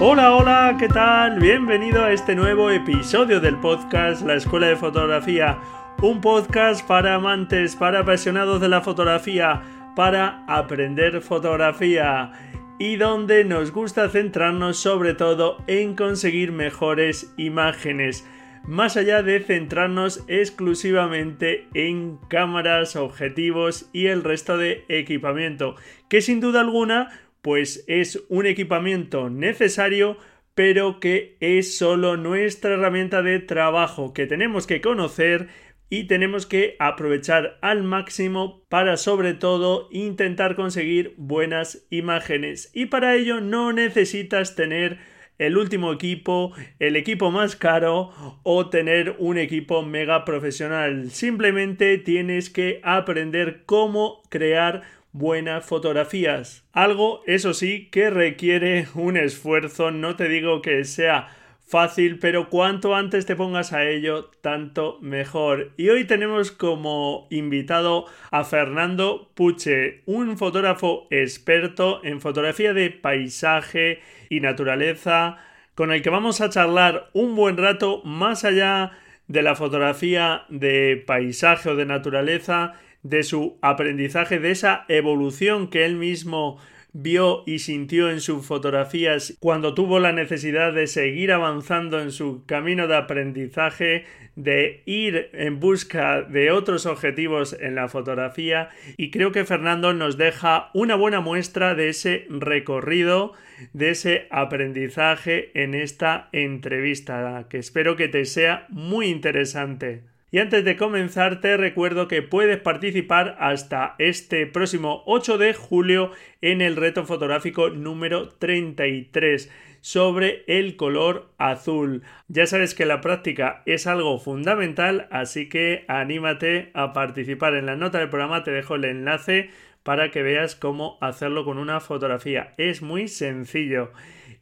Hola, hola, ¿qué tal? Bienvenido a este nuevo episodio del podcast La Escuela de Fotografía. Un podcast para amantes, para apasionados de la fotografía, para aprender fotografía y donde nos gusta centrarnos sobre todo en conseguir mejores imágenes, más allá de centrarnos exclusivamente en cámaras, objetivos y el resto de equipamiento, que sin duda alguna pues es un equipamiento necesario pero que es solo nuestra herramienta de trabajo que tenemos que conocer y tenemos que aprovechar al máximo para sobre todo intentar conseguir buenas imágenes y para ello no necesitas tener el último equipo, el equipo más caro o tener un equipo mega profesional. Simplemente tienes que aprender cómo crear buenas fotografías. Algo, eso sí, que requiere un esfuerzo, no te digo que sea fácil, pero cuanto antes te pongas a ello, tanto mejor. Y hoy tenemos como invitado a Fernando Puche, un fotógrafo experto en fotografía de paisaje y naturaleza, con el que vamos a charlar un buen rato más allá de la fotografía de paisaje o de naturaleza de su aprendizaje, de esa evolución que él mismo vio y sintió en sus fotografías cuando tuvo la necesidad de seguir avanzando en su camino de aprendizaje, de ir en busca de otros objetivos en la fotografía y creo que Fernando nos deja una buena muestra de ese recorrido, de ese aprendizaje en esta entrevista que espero que te sea muy interesante. Y antes de comenzar te recuerdo que puedes participar hasta este próximo 8 de julio en el reto fotográfico número 33 sobre el color azul. Ya sabes que la práctica es algo fundamental, así que anímate a participar. En la nota del programa te dejo el enlace para que veas cómo hacerlo con una fotografía. Es muy sencillo.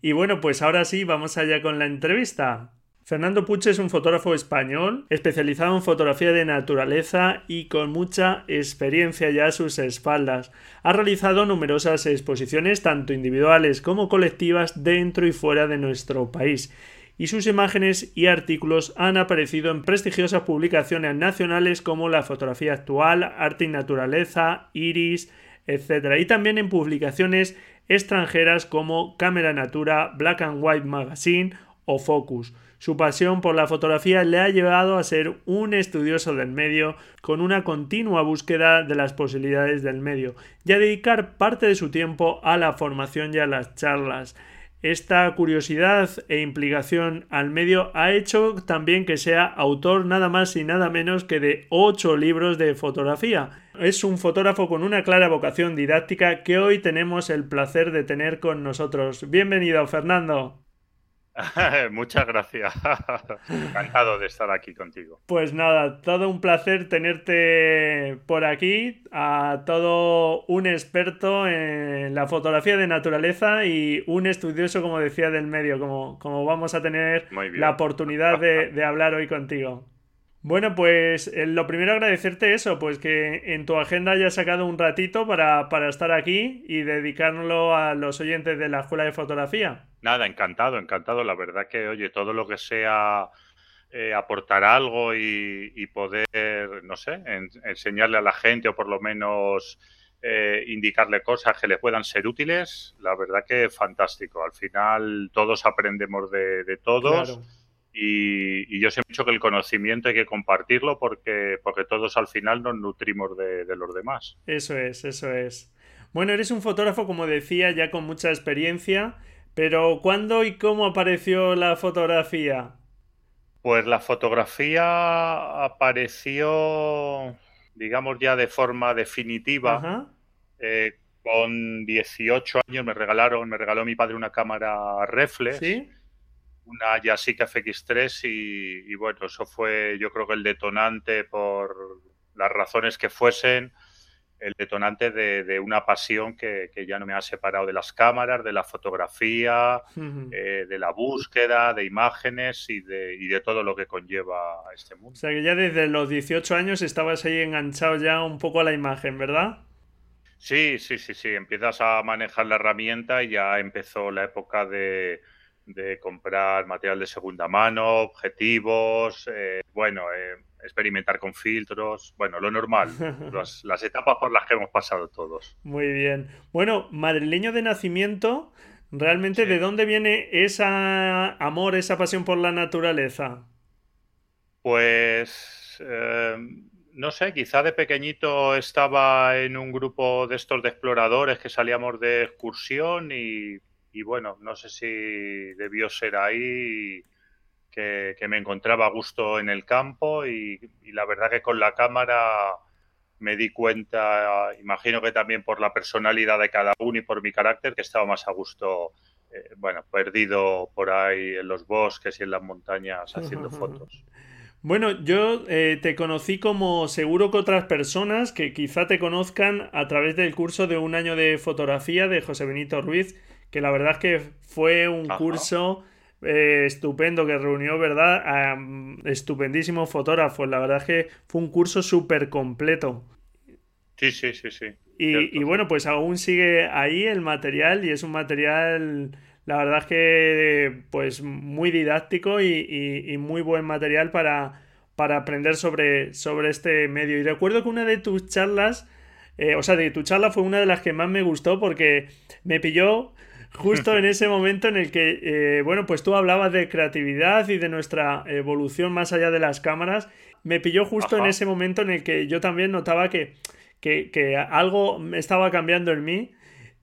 Y bueno, pues ahora sí, vamos allá con la entrevista. Fernando Puche es un fotógrafo español especializado en fotografía de naturaleza y con mucha experiencia ya a sus espaldas. Ha realizado numerosas exposiciones tanto individuales como colectivas dentro y fuera de nuestro país y sus imágenes y artículos han aparecido en prestigiosas publicaciones nacionales como La Fotografía Actual, Arte y Naturaleza, Iris, etc. Y también en publicaciones extranjeras como Cámara Natura, Black and White Magazine o Focus. Su pasión por la fotografía le ha llevado a ser un estudioso del medio con una continua búsqueda de las posibilidades del medio y a dedicar parte de su tiempo a la formación y a las charlas. Esta curiosidad e implicación al medio ha hecho también que sea autor nada más y nada menos que de ocho libros de fotografía. Es un fotógrafo con una clara vocación didáctica que hoy tenemos el placer de tener con nosotros. Bienvenido, Fernando. Muchas gracias. Encantado de estar aquí contigo. Pues nada, todo un placer tenerte por aquí, a todo un experto en la fotografía de naturaleza y un estudioso, como decía, del medio, como, como vamos a tener la oportunidad de, de hablar hoy contigo. Bueno, pues eh, lo primero agradecerte eso, pues que en tu agenda hayas sacado un ratito para, para estar aquí y dedicárnoslo a los oyentes de la Escuela de Fotografía. Nada, encantado, encantado. La verdad que, oye, todo lo que sea eh, aportar algo y, poder, no sé, enseñarle a la gente o por lo menos eh, indicarle cosas que le puedan ser útiles, la verdad que fantástico. Al final todos aprendemos de, de todos. Y, yo siempre he dicho que el conocimiento hay que compartirlo porque, porque todos al final nos nutrimos de, los demás. Eso es, eso es. Bueno, eres un fotógrafo, como decía, ya con mucha experiencia, pero ¿cuándo y cómo apareció la fotografía? Pues la fotografía apareció, digamos, ya de forma definitiva. Eh, con 18 años me regalaron, me regaló mi padre una cámara reflex. Una Yasica FX3 y, y bueno, eso fue yo creo que el detonante por las razones que fuesen el detonante de, una pasión que, ya no me ha separado de las cámaras, de la fotografía, eh, de la búsqueda, de imágenes y de, de todo lo que conlleva este mundo. O sea que ya desde los 18 años estabas ahí enganchado ya un poco a la imagen, ¿verdad? Sí, sí, sí, sí. Empiezas a manejar la herramienta y ya empezó la época de, comprar material de segunda mano, objetivos, eh, bueno, eh, experimentar con filtros, bueno, lo normal, las, etapas por las que hemos pasado todos. Muy bien. Bueno, madrileño de nacimiento, ¿realmente de dónde viene ese amor, esa pasión por la naturaleza? Pues, eh, no sé, quizá de pequeñito estaba en un grupo de estos de exploradores que salíamos de excursión y, y bueno, no sé si debió ser ahí que, me encontraba a gusto en el campo y, la verdad que con la cámara me di cuenta, imagino que también por la personalidad de cada uno y por mi carácter, que estaba más a gusto, eh, bueno, perdido por ahí en los bosques y en las montañas haciendo fotos. Bueno, yo eh, te conocí como seguro que otras personas que quizá te conozcan a través del curso de un año de fotografía de José Benito Ruiz, que la verdad es que fue un curso eh, estupendo que reunió, ¿verdad? A estupendísimos fotógrafos. La verdad es que fue un curso súper completo. Sí, sí, sí, sí. Y, bueno, pues aún sigue ahí el material y es un material, la verdad es que pues muy didáctico y, muy buen material para, para aprender sobre, sobre este medio. Y recuerdo que una de tus charlas, eh, o sea, de tu charla fue una de las que más me gustó porque me pilló justo en ese momento en el que, eh, bueno, pues tú hablabas de creatividad y de nuestra evolución más allá de las cámaras. Me pilló justo en ese momento en el que yo también notaba que, que, algo estaba cambiando en mí.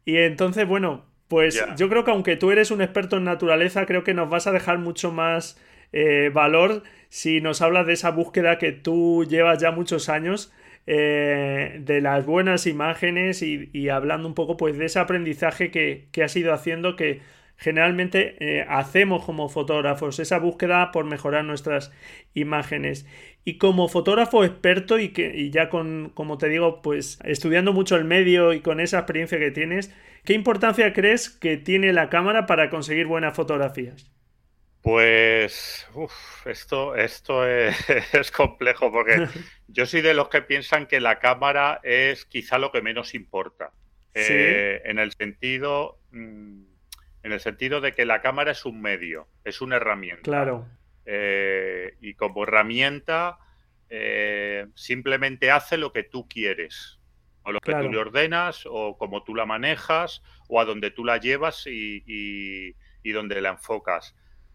Y entonces, bueno, pues yo creo que aunque tú eres un experto en naturaleza, creo que nos vas a dejar mucho más eh, valor si nos hablas de esa búsqueda que tú llevas ya muchos años eh, de las buenas imágenes y, hablando un poco pues de ese aprendizaje que, que has ido haciendo que generalmente eh, hacemos como fotógrafos, esa búsqueda por mejorar nuestras imágenes. Y como fotógrafo experto y que y ya con, como te digo, pues estudiando mucho el medio y con esa experiencia que tienes, ¿qué importancia crees que tiene la cámara para conseguir buenas fotografías? Pues esto, esto es, complejo porque yo soy de los que piensan que la cámara es quizá lo que menos importa. Eh, en el sentido mm, en el sentido de que la cámara es un medio, es una herramienta. Claro. Eh, y como herramienta eh, simplemente hace lo que tú quieres, o lo que tú le ordenas, o como tú la manejas, o a donde tú la llevas y, y donde la enfocas.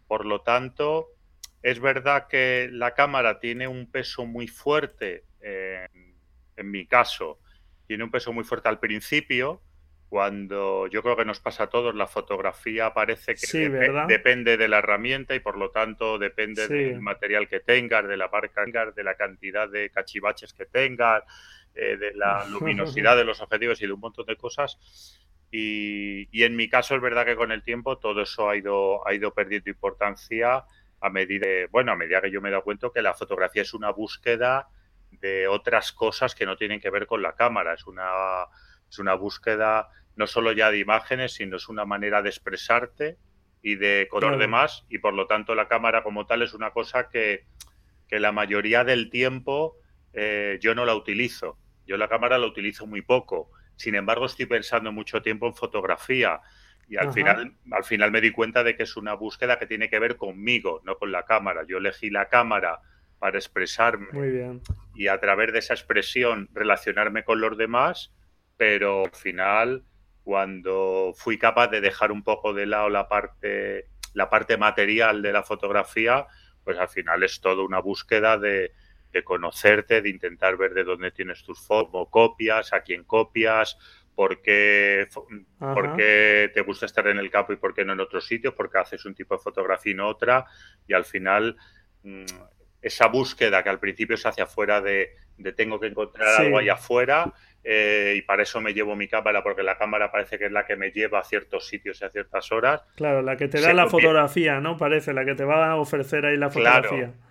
Por lo tanto, es verdad que la cámara tiene un peso muy fuerte, en, mi caso, tiene un peso muy fuerte al principio, cuando yo creo que nos pasa a todos, la fotografía parece que depende de la herramienta y por lo tanto depende del material que tengas, de la marca, de la cantidad de cachivaches que tengas, eh, de la luminosidad de los objetivos y de un montón de cosas. Y, en mi caso es verdad que con el tiempo todo eso ha ido, ha ido perdiendo importancia a medida, bueno, a medida que yo me he dado cuenta que la fotografía es una búsqueda de otras cosas que no tienen que ver con la cámara. Es una, es una búsqueda no solo ya de imágenes, sino es una manera de expresarte y de color de más. Y por lo tanto la cámara como tal es una cosa que, que la mayoría del tiempo eh, yo no la utilizo. Yo la cámara la utilizo muy poco sin embargo, estoy pensando mucho tiempo en fotografía y al final, al final me di cuenta de que es una búsqueda que tiene que ver conmigo, no con la cámara. Yo elegí la cámara para expresarme y a través de esa expresión relacionarme con los demás, pero al final, cuando fui capaz de dejar un poco de lado la parte, la parte material de la fotografía, pues al final es toda una búsqueda de, de conocerte, de intentar ver de dónde tienes tus fotos, copias, a quién copias, por qué, por qué, te gusta estar en el campo y por qué no en otros sitios, porque haces un tipo de fotografía y no otra, y al final mm, esa búsqueda que al principio se hace afuera de, tengo que encontrar algo ahí afuera eh, y para eso me llevo mi cámara porque la cámara parece que es la que me lleva a ciertos sitios y a ciertas horas. Claro, la que te da la fotografía, ¿no? Parece, la que te va a ofrecer ahí la fotografía. Claro,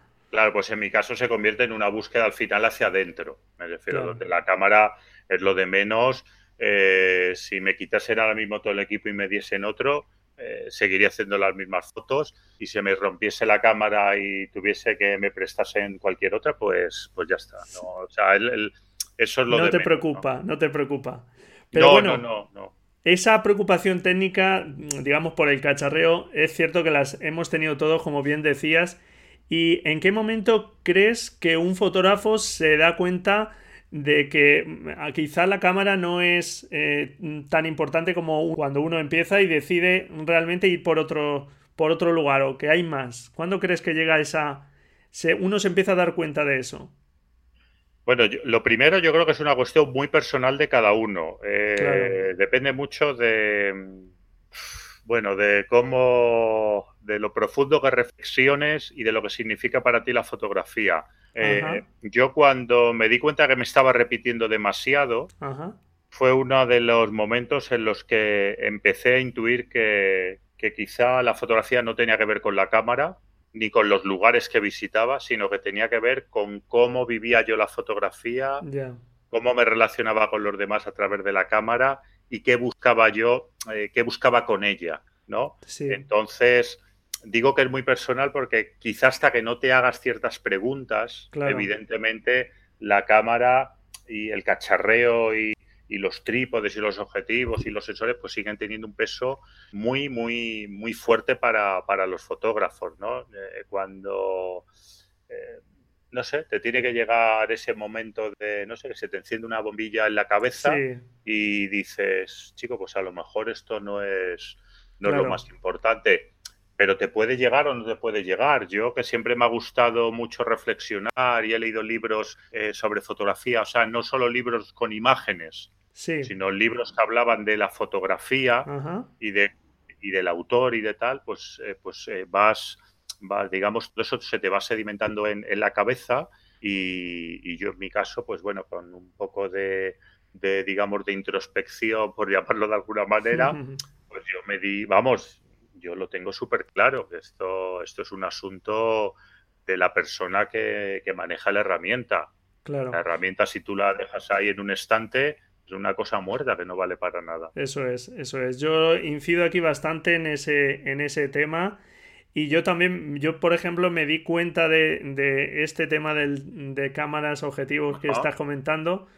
pues en mi caso se convierte en una búsqueda al final hacia adentro. Me refiero, donde la cámara es lo de menos. Eh, si me quitasen ahora mismo todo el equipo y me diesen otro, eh, seguiría haciendo las mismas fotos. Y si me rompiese la cámara y tuviese que me prestasen cualquier otra, pues, pues ya está. ¿no? O sea, eso es lo no te preocupa, no te preocupa. Pero no, bueno, no, no. Esa preocupación técnica, digamos, por el cacharreo, es cierto que las hemos tenido todos, como bien decías, ¿Y en qué momento crees que un fotógrafo se da cuenta de que mm, quizá la cámara no es eh, tan importante como cuando uno empieza y decide realmente ir por otro, por otro lugar o que hay más? ¿Cuándo crees que llega esa... Se, uno se empieza a dar cuenta de eso? Bueno, lo primero yo creo que es una cuestión muy personal de cada uno. Eh, depende mucho de bueno, de cómo, de lo profundo que reflexiones y de lo que significa para ti la fotografía. Eh, yo cuando me di cuenta que me estaba repitiendo demasiado, fue uno de los momentos en los que empecé a intuir que, quizá la fotografía no tenía que ver con la cámara, ni con los lugares que visitaba, sino que tenía que ver con cómo vivía yo la fotografía, cómo me relacionaba con los demás a través de la cámara y qué buscaba yo, eh, qué buscaba con ella, ¿no? Entonces, digo que es muy personal porque quizás hasta que no te hagas ciertas preguntas, evidentemente la cámara y el cacharreo y, los trípodes y los objetivos y los sensores pues siguen teniendo un peso muy, muy, muy fuerte para, los fotógrafos, ¿no? Eh, cuando... Eh, no sé, te tiene que llegar ese momento de, no sé, que se te enciende una bombilla en la cabeza y dices, chico, pues a lo mejor esto no es, no es lo más importante, pero te puede llegar o no te puede llegar. Yo que siempre me ha gustado mucho reflexionar y he leído libros eh, sobre fotografía, o sea, no solo libros con imágenes, sino libros que hablaban de la fotografía y de y del autor y de tal, pues, eh, pues eh, vas digamos, todo eso se te va sedimentando en, la cabeza y, yo en mi caso, pues bueno, con un poco de, digamos, de introspección, por llamarlo de alguna manera, pues yo me di, vamos, yo lo tengo súper claro, que esto, esto es un asunto de la persona que, maneja la herramienta. Claro. La herramienta, si tú la dejas ahí en un estante, es una cosa muerta que no vale para nada. Eso es, eso es. Yo incido aquí bastante en ese, en ese tema y yo también, yo por ejemplo, me di cuenta de, este tema de cámaras objetivos que estás comentando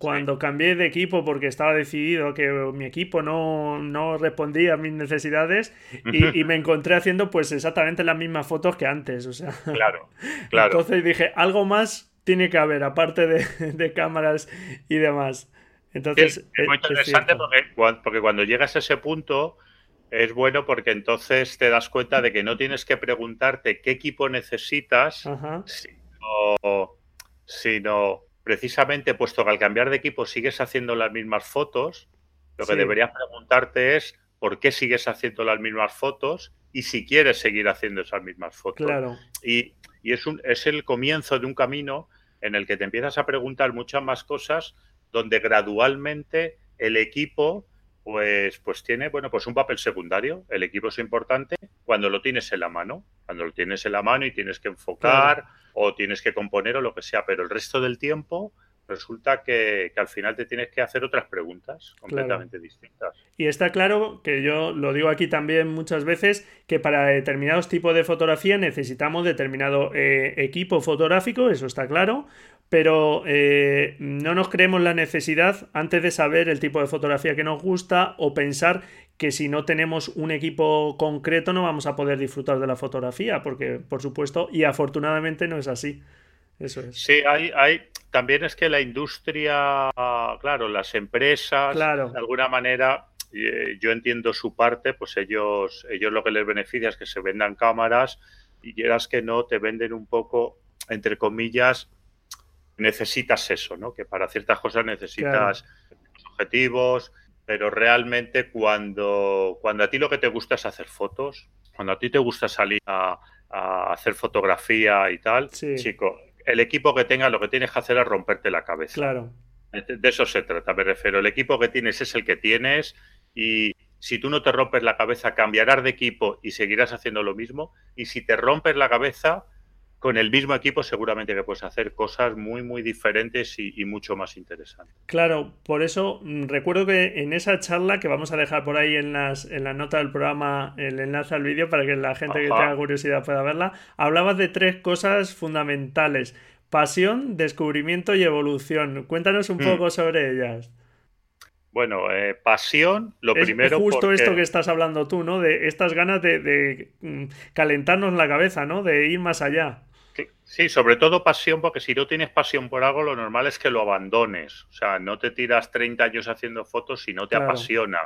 cuando cambié de equipo porque estaba decidido que mi equipo no, respondía a mis necesidades y, me encontré haciendo pues exactamente las mismas fotos que antes. O sea, claro, claro. Entonces dije, algo más tiene que haber, aparte de, cámaras y demás. Entonces, es, muy interesante porque cuando llegas a ese punto es bueno porque entonces te das cuenta de que no tienes que preguntarte qué equipo necesitas, sino, precisamente puesto que al cambiar de equipo sigues haciendo las mismas fotos, lo que deberías preguntarte es por qué sigues haciendo las mismas fotos y si quieres seguir haciendo esas mismas fotos. Y, y es, un, es el comienzo de un camino en el que te empiezas a preguntar muchas más cosas donde gradualmente el equipo pues, pues tiene, bueno, pues un papel secundario. El equipo es importante cuando lo tienes en la mano, cuando lo tienes en la mano y tienes que enfocar o tienes que componer o lo que sea, pero el resto del tiempo resulta que, al final te tienes que hacer otras preguntas completamente distintas. Y está claro que yo lo digo aquí también muchas veces, que para determinados tipos de fotografía necesitamos determinado eh, equipo fotográfico, eso está claro, pero eh, no nos creemos la necesidad antes de saber el tipo de fotografía que nos gusta o pensar que si no tenemos un equipo concreto no vamos a poder disfrutar de la fotografía, porque por supuesto y afortunadamente no es así. Eso es. Sí, hay, hay, también es que la industria, claro, las empresas, de alguna manera, eh, yo entiendo su parte, pues ellos, ellos lo que les beneficia es que se vendan cámaras y quieras que no, te venden un poco, entre comillas, necesitas eso, ¿no? Que para ciertas cosas necesitas objetivos, pero realmente cuando, cuando a ti lo que te gusta es hacer fotos, cuando a ti te gusta salir a, a hacer fotografía y tal, chico, el equipo que tengas lo que tienes que hacer es romperte la cabeza. Claro. De eso se trata, me refiero. El equipo que tienes es el que tienes y si tú no te rompes la cabeza, cambiarás de equipo y seguirás haciendo lo mismo. Y si te rompes la cabeza, con el mismo equipo seguramente que puedes hacer cosas muy, muy diferentes y, mucho más interesantes. Claro, por eso mm, recuerdo que en esa charla, que vamos a dejar por ahí en las, en la nota del programa el enlace al vídeo para que la gente que tenga curiosidad pueda verla, hablabas de tres cosas fundamentales. Pasión, descubrimiento y evolución. Cuéntanos un mm. poco sobre ellas. Bueno, eh, pasión, lo primero. Es justo esto que estás hablando tú, ¿no? De estas ganas de, de, mm, calentarnos la cabeza, ¿no? De ir más allá. Sí, sobre todo pasión, porque si no tienes pasión por algo, lo normal es que lo abandones. O sea, no te tiras 30 años haciendo fotos si no te apasiona.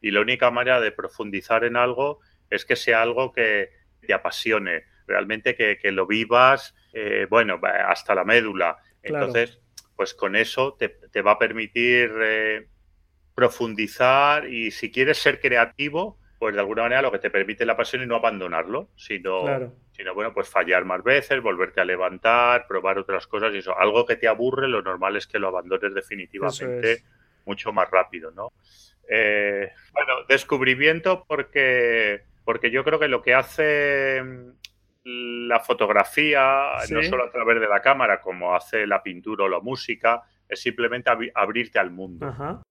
Y la única manera de profundizar en algo es que sea algo que te apasione, realmente que, lo vivas, eh, bueno, hasta la médula. Entonces, pues con eso te, va a permitir eh, profundizar y si quieres ser creativo, pues de alguna manera lo que te permite la pasión y no abandonarlo, sino, sino bueno, pues fallar más veces, volverte a levantar, probar otras cosas y eso. Algo que te aburre, lo normal es que lo abandones definitivamente mucho más rápido, ¿no? Eh, bueno, descubrimiento porque, porque yo creo que lo que hace mm, la fotografía, no solo a través de la cámara, como hace la pintura o la música, es simplemente abrirte al mundo.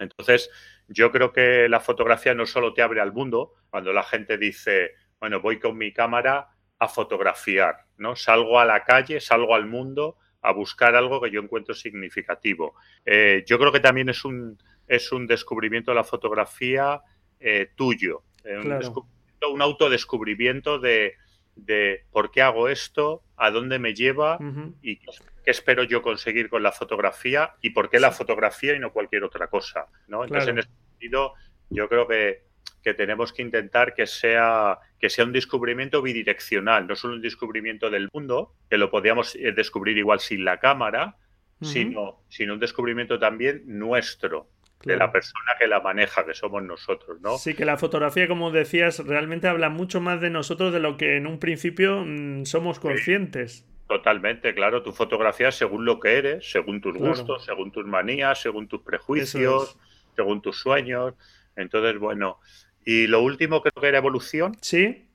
Entonces, yo creo que la fotografía no solo te abre al mundo, cuando la gente dice, bueno, voy con mi cámara a fotografiar, ¿no? Salgo a la calle, salgo al mundo a buscar algo que yo encuentro significativo. Eh, yo creo que también es un, es un descubrimiento de la fotografía eh, tuyo, eh, un, autodescubrimiento de, de, por qué hago esto, a dónde me lleva y qué espero yo conseguir con la fotografía y por qué la fotografía y no cualquier otra cosa. ¿no? Entonces, en ese sentido, yo creo que, tenemos que intentar que sea, que sea un descubrimiento bidireccional, no solo un descubrimiento del mundo, que lo podíamos eh, descubrir igual sin la cámara, sino, sino un descubrimiento también nuestro, de la persona que la maneja, que somos nosotros, ¿no? Sí, que la fotografía, como decías, realmente habla mucho más de nosotros de lo que en un principio mm, somos conscientes. Totalmente, claro. Tu fotografía según lo que eres, según tus gustos, según tus manías, según tus prejuicios, según tus sueños. Entonces, bueno. Y lo último creo que era evolución. Sí.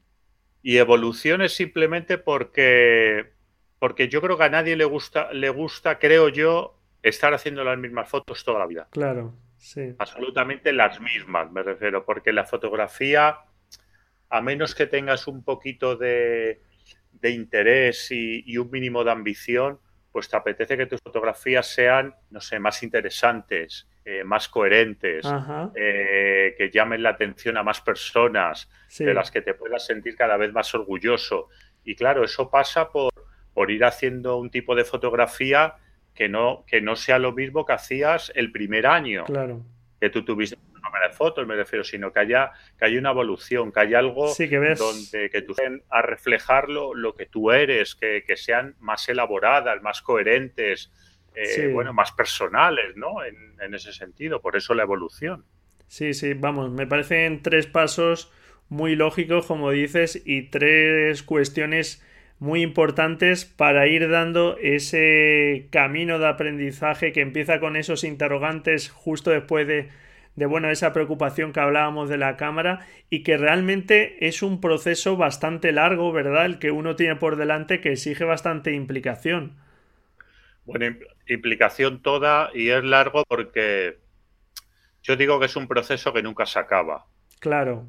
Y evolución es simplemente porque, porque yo creo que a nadie le gusta, le gusta, creo yo, estar haciendo las mismas fotos toda la vida. Claro, sí. Absolutamente las mismas, me refiero, porque la fotografía, a menos que tengas un poquito de de interés y, un mínimo de ambición, pues te apetece que tus fotografías sean, no sé, más interesantes, eh, más coherentes, eh, que llamen la atención a más personas, de las que te puedas sentir cada vez más orgulloso. Y claro, eso pasa por, por ir haciendo un tipo de fotografía que no, que no sea lo mismo que hacías el primer año. Claro. Que tú tuviste de fotos, me refiero, sino que haya, que haya una evolución, que haya algo donde que tú a reflejarlo lo que tú eres, que, sean más elaboradas, más coherentes, eh, bueno, más personales, ¿no? En, en ese sentido, por eso la evolución. Sí, sí, vamos, me parecen tres pasos muy lógicos, como dices, y tres cuestiones muy importantes para ir dando ese camino de aprendizaje que empieza con esos interrogantes justo después de de bueno, esa preocupación que hablábamos de la cámara y que realmente es un proceso bastante largo, ¿verdad? El que uno tiene por delante que exige bastante implicación. Bueno, implicación toda y es largo porque yo digo que es un proceso que nunca se acaba. Claro.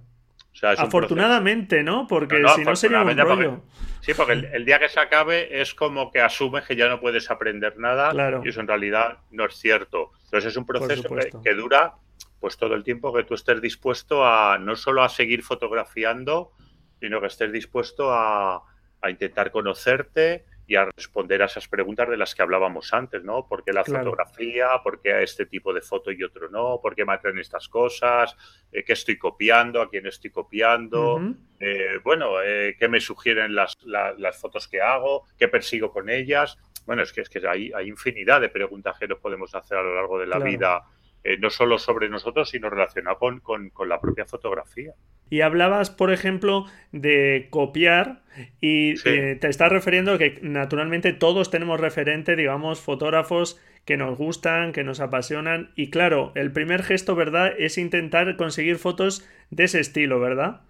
Afortunadamente, ¿no? Porque si no sería un rollo. sí, porque el, día que se acabe es como que asumes que ya no puedes aprender nada y eso en realidad no es cierto. Entonces es un proceso que, dura pues todo el tiempo que tú estés dispuesto a no solo a seguir fotografiando, sino que estés dispuesto a, intentar conocerte y a responder a esas preguntas de las que hablábamos antes, ¿no? ¿Por qué la fotografía? ¿Por qué este tipo de foto y otro no? ¿Por qué me atraen estas cosas? Eh, ¿Qué estoy copiando? ¿A quién estoy copiando? Eh, bueno, eh, ¿qué me sugieren las, las, fotos que hago? ¿Qué persigo con ellas? Bueno, es que, es que hay, hay infinidad de preguntas que nos podemos hacer a lo largo de la vida eh, no solo sobre nosotros, sino relacionado con, con, la propia fotografía. Y hablabas, por ejemplo, de copiar y eh, te estás refiriendo a que naturalmente todos tenemos referente, digamos, fotógrafos que nos gustan, que nos apasionan. Y claro, el primer gesto, ¿verdad?, es intentar conseguir fotos de ese estilo, ¿verdad?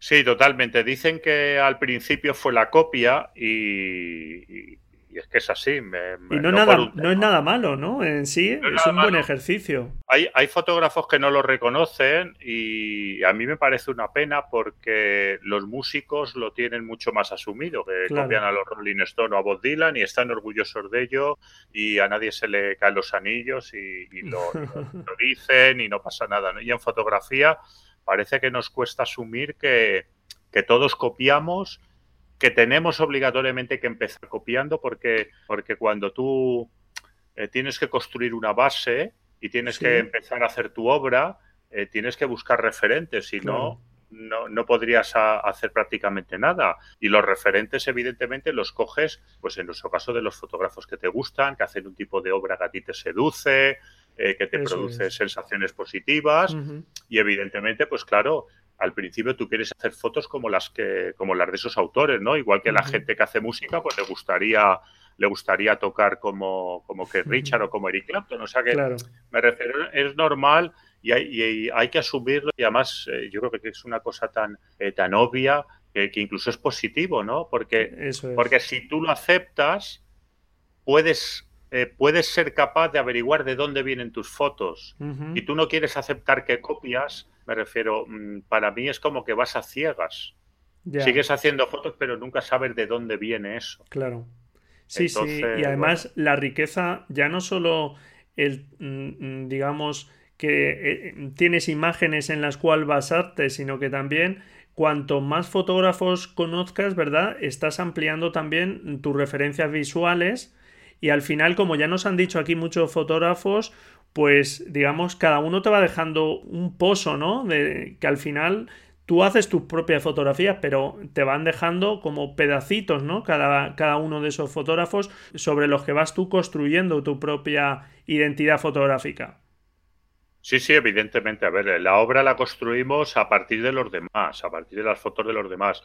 Sí, totalmente. Dicen que al principio fue la copia y, y es que es así. y no, nada, no es nada malo, ¿no? En sí es, un buen ejercicio. Hay, hay fotógrafos que no lo reconocen y a mí me parece una pena porque los músicos lo tienen mucho más asumido, que copian a los Rolling Stone o a Bob Dylan y están orgullosos de ello y a nadie se le caen los anillos y, lo, lo, dicen y no pasa nada. ¿no? Y en fotografía parece que nos cuesta asumir que, que todos copiamos que tenemos obligatoriamente que empezar copiando porque, porque cuando tú eh, tienes que construir una base y tienes que empezar a hacer tu obra, eh, tienes que buscar referentes, si no, no, podrías hacer prácticamente nada. Y los referentes, evidentemente, los coges, pues en nuestro caso, de los fotógrafos que te gustan, que hacen un tipo de obra que a ti te seduce, eh, que te produce sensaciones positivas. Y evidentemente, pues claro, al principio tú quieres hacer fotos como las que como las de esos autores, ¿no? Igual que la gente que hace música, pues le gustaría le gustaría tocar como como que Richard o como Eric Clapton, o sea que me refiero es normal y hay, hay que asumirlo y además eh, yo creo que es una cosa tan eh, tan obvia que, incluso es positivo, ¿no? Porque porque si tú lo aceptas puedes eh, puedes ser capaz de averiguar de dónde vienen tus fotos y tú no quieres aceptar que copias me refiero, mm, para mí es como que vas a ciegas. Sigues haciendo fotos, pero nunca sabes de dónde viene eso. Claro. Sí, sí. Y además la riqueza, ya no solo el, mm, mm, digamos, que eh, tienes imágenes en las cuales basarte, sino que también cuanto más fotógrafos conozcas, ¿verdad? Estás ampliando también tus referencias visuales y al final, como ya nos han dicho aquí muchos fotógrafos, pues digamos, cada uno te va dejando un pozo, ¿no? Que al final tú haces tus propias fotografías, pero te van dejando como pedacitos, ¿no? Cada, cada uno de esos fotógrafos sobre los que vas tú construyendo tu propia identidad fotográfica. Sí, sí, evidentemente. A ver, la obra la construimos a partir de los demás, a partir de las fotos de los demás.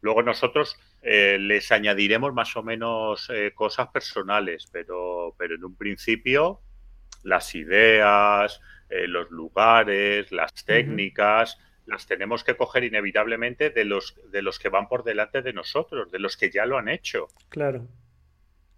Luego nosotros eh, les añadiremos más o menos eh, cosas personales, pero, pero en un principio las ideas, eh, los lugares, las técnicas, las tenemos que coger inevitablemente de los, de los que van por delante de nosotros, de los que ya lo han hecho. Claro.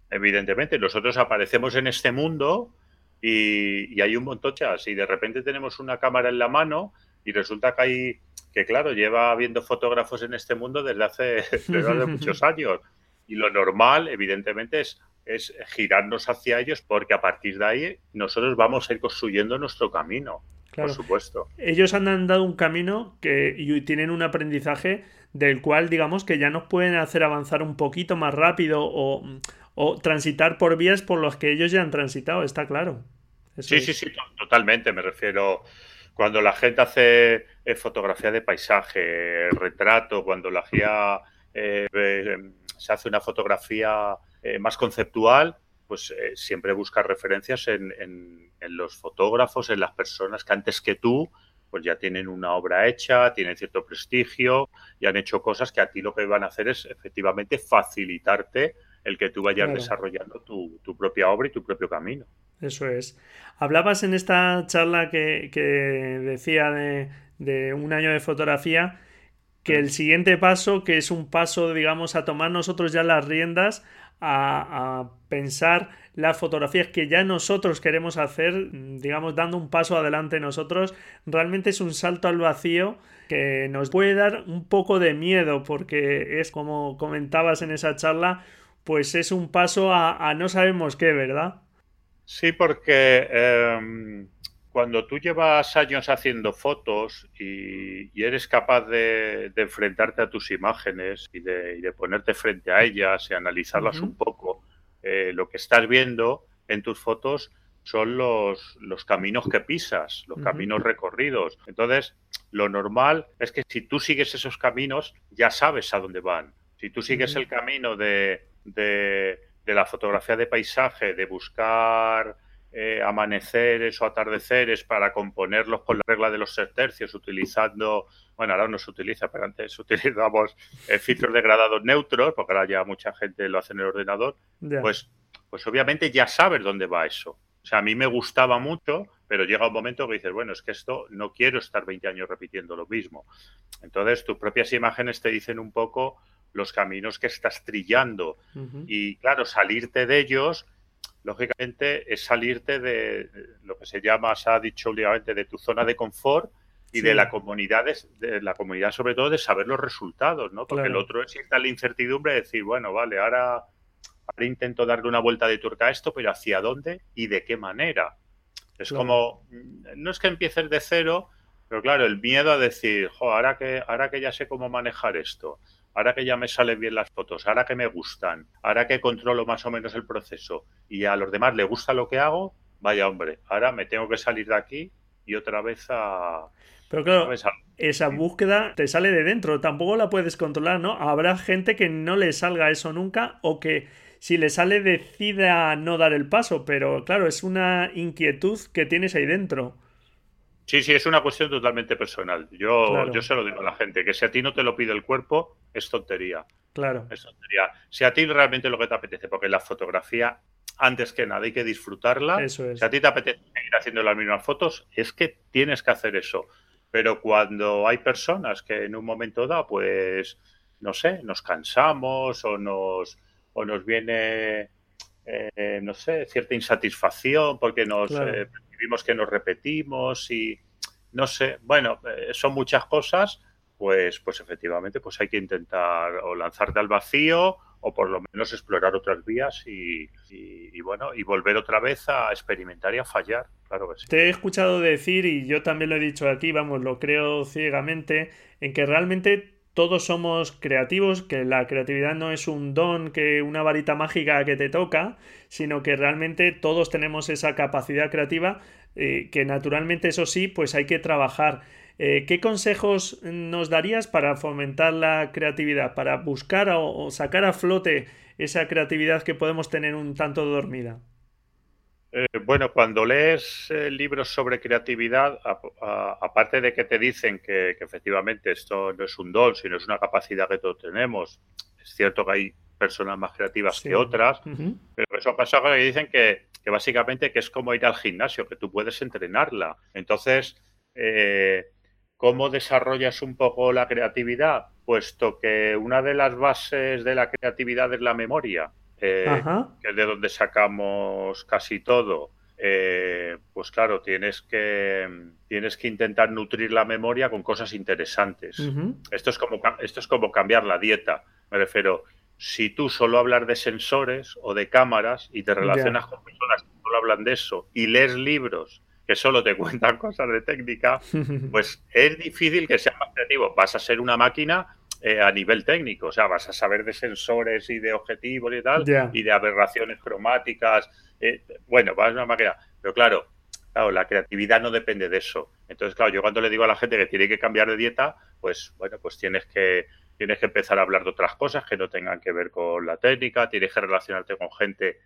Evidentemente, nosotros aparecemos en este mundo y, hay un montón de y de repente tenemos una cámara en la mano y resulta que hay que claro, lleva viendo fotógrafos en este mundo desde hace, desde hace muchos años. Y lo normal, evidentemente, es es girarnos hacia ellos porque a partir de ahí nosotros vamos a ir construyendo nuestro camino. Por supuesto. Ellos han andado un camino que y tienen un aprendizaje del cual digamos que ya nos pueden hacer avanzar un poquito más rápido o, transitar por vías por las que ellos ya han transitado, está claro. sí, sí, sí, totalmente. Me refiero cuando la gente hace eh, fotografía de paisaje, retrato, cuando la guía eh, se hace una fotografía eh, más conceptual, pues eh, siempre busca referencias en, en, los fotógrafos, en las personas que antes que tú, pues ya tienen una obra hecha, tienen cierto prestigio y han hecho cosas que a ti lo que van a hacer es efectivamente facilitarte el que tú vayas desarrollando tu, tu, propia obra y tu propio camino. Eso es. Hablabas en esta charla que, que decía de, de un año de fotografía que el siguiente paso, que es un paso, digamos, a tomar nosotros ya las riendas, a, pensar las fotografías que ya nosotros queremos hacer, digamos, dando un paso adelante nosotros, realmente es un salto al vacío que nos puede dar un poco de miedo porque es como comentabas en esa charla, pues es un paso a, no sabemos qué, ¿verdad? Sí, porque em, cuando tú llevas años haciendo fotos y, eres capaz de, enfrentarte a tus imágenes y de, ponerte frente a ellas y analizarlas un poco, eh, lo que estás viendo en tus fotos son los, los caminos que pisas, los caminos recorridos. Entonces, lo normal es que si tú sigues esos caminos, ya sabes a dónde van. Si tú sigues el camino de, de, de la fotografía de paisaje, de buscar eh, amaneceres o atardeceres para componerlos con la regla de los tercios utilizando, bueno, ahora no se utiliza, pero antes utilizamos eh, filtros degradados neutros, porque ahora ya mucha gente lo hace en el ordenador, pues, pues obviamente ya sabes dónde va eso. O sea, a mí me gustaba mucho, pero llega un momento que dices, bueno, es que esto no quiero estar 20 años repitiendo lo mismo. Entonces, tus propias imágenes te dicen un poco los caminos que estás trillando. Y claro, salirte de ellos lógicamente, es salirte de lo que se llama, se ha dicho últimamente, de tu zona de confort y de la comunidad, de, la comunidad sobre todo de saber los resultados, ¿no? Porque el otro es ir a la incertidumbre de decir, bueno, vale, ahora, ahora intento darle una vuelta de turca a esto, pero ¿hacia dónde y de qué manera? Es como, no es que empieces de cero, pero claro, el miedo a decir, jo, ahora que, ahora que ya sé cómo manejar esto, ahora que ya me salen bien las fotos, ahora que me gustan, ahora que controlo más o menos el proceso y a los demás le gusta lo que hago, vaya hombre, ahora me tengo que salir de aquí y otra vez a... Pero claro, esa búsqueda te sale de dentro, tampoco la puedes controlar, ¿no? Habrá gente que no le salga eso nunca o que si le sale decida no dar el paso, pero claro, es una inquietud que tienes ahí dentro. Sí, sí, es una cuestión totalmente personal. Yo, yo se lo digo a la gente, que si a ti no te lo pide el cuerpo, es tontería. Claro. Es tontería. Si a ti realmente lo que te apetece, porque la fotografía, antes que nada, hay que disfrutarla. Eso es. Si a ti te apetece seguir haciendo las mismas fotos, es que tienes que hacer eso. Pero cuando hay personas que en un momento dado, pues, no sé, nos cansamos o nos, o nos viene, eh, no sé, cierta insatisfacción porque nos... Eh, vimos que nos repetimos y no sé, bueno, eh, son muchas cosas, pues, pues efectivamente, pues hay que intentar o lanzarte al vacío o por lo menos explorar otras vías y, bueno, y volver otra vez a experimentar y a fallar, claro que sí. Te he escuchado decir, y yo también lo he dicho aquí, vamos, lo creo ciegamente, en que realmente todos somos creativos, que la creatividad no es un don, que una varita mágica que te toca, sino que realmente todos tenemos esa capacidad creativa, eh, que naturalmente eso sí, pues hay que trabajar. Eh, ¿Qué consejos nos darías para fomentar la creatividad, para buscar o sacar a flote esa creatividad que podemos tener un tanto dormida? Eh, bueno, cuando lees eh, libros sobre creatividad, aparte de que te dicen que, efectivamente esto no es un don, sino es una capacidad que todos tenemos, es cierto que hay personas más creativas que otras, pero eso pasa que dicen que, básicamente que es como ir al gimnasio, que tú puedes entrenarla. Entonces, eh, ¿cómo desarrollas un poco la creatividad? Puesto que una de las bases de la creatividad es la memoria. Eh, que es de donde sacamos casi todo, eh, pues claro, tienes que, tienes que intentar nutrir la memoria con cosas interesantes. esto, es como, esto es como cambiar la dieta. Me refiero, si tú solo hablas de sensores o de cámaras y te relacionas con personas que solo hablan de eso y lees libros que solo te cuentan cosas de técnica, pues es difícil que seas más creativo. Vas a ser una máquina eh, a nivel técnico. O sea, vas a saber de sensores y de objetivos y tal, y de aberraciones cromáticas. Eh, bueno, vas a una máquina. Pero claro, claro, la creatividad no depende de eso. Entonces, claro, yo cuando le digo a la gente que tiene que cambiar de dieta, pues bueno, pues tienes que tienes que empezar a hablar de otras cosas que no tengan que ver con la técnica, tienes que relacionarte con gente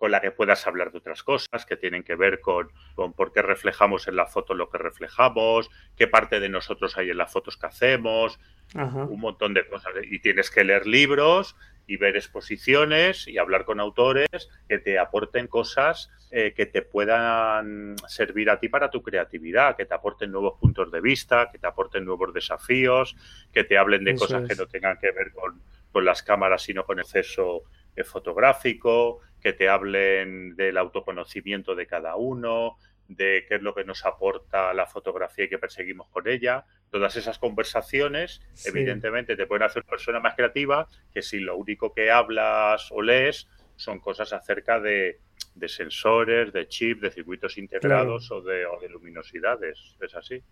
con la que puedas hablar de otras cosas que tienen que ver con, con, por qué reflejamos en la foto lo que reflejamos, qué parte de nosotros hay en las fotos que hacemos, un montón de cosas. Y tienes que leer libros y ver exposiciones y hablar con autores que te aporten cosas eh, que te puedan servir a ti para tu creatividad, que te aporten nuevos puntos de vista, que te aporten nuevos desafíos, que te hablen de cosas que no tengan que ver con, con las cámaras, sino con exceso eh, fotográfico, que te hablen del autoconocimiento de cada uno, de qué es lo que nos aporta la fotografía y que perseguimos con ella. Todas esas conversaciones, evidentemente, te pueden hacer persona más creativa que si lo único que hablas o lees son cosas acerca de, sensores, de chips, de circuitos integrados o, de, o de luminosidades. Es así.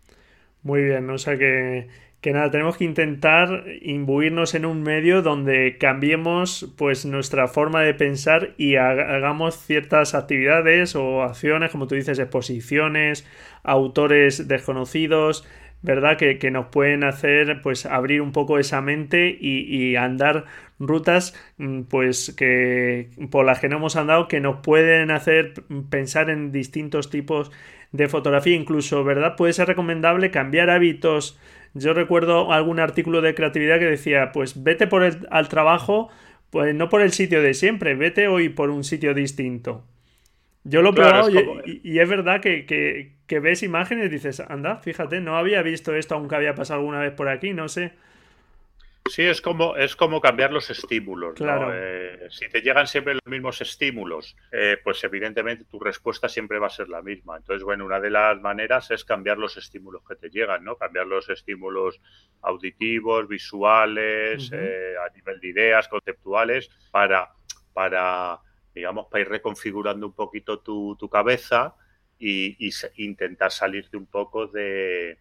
Muy bien, o sea que que nada, tenemos que intentar imbuirnos en un medio donde cambiemos pues nuestra forma de pensar y hagamos ciertas actividades o acciones, como tú dices, exposiciones, autores desconocidos, ¿verdad? Que, nos pueden hacer pues abrir un poco esa mente y, andar rutas mm, pues que por las que no hemos andado que nos pueden hacer pensar en distintos tipos de fotografía incluso, ¿verdad? Puede ser recomendable cambiar hábitos. Yo recuerdo algún artículo de creatividad que decía, pues vete por el, al trabajo, pues no por el sitio de siempre, vete hoy por un sitio distinto. Yo lo he probado y, es verdad que, ves imágenes y dices, anda, fíjate, no había visto esto aunque había pasado alguna vez por aquí, no sé. Sí, es como, es como cambiar los estímulos. Claro. Eh, si te llegan siempre los mismos estímulos, eh, pues evidentemente tu respuesta siempre va a ser la misma. Entonces, bueno, una de las maneras es cambiar los estímulos que te llegan, ¿no? Cambiar los estímulos auditivos, visuales, eh, a nivel de ideas, conceptuales, para, para digamos, para ir reconfigurando un poquito tu, cabeza y, intentar salirte un poco de,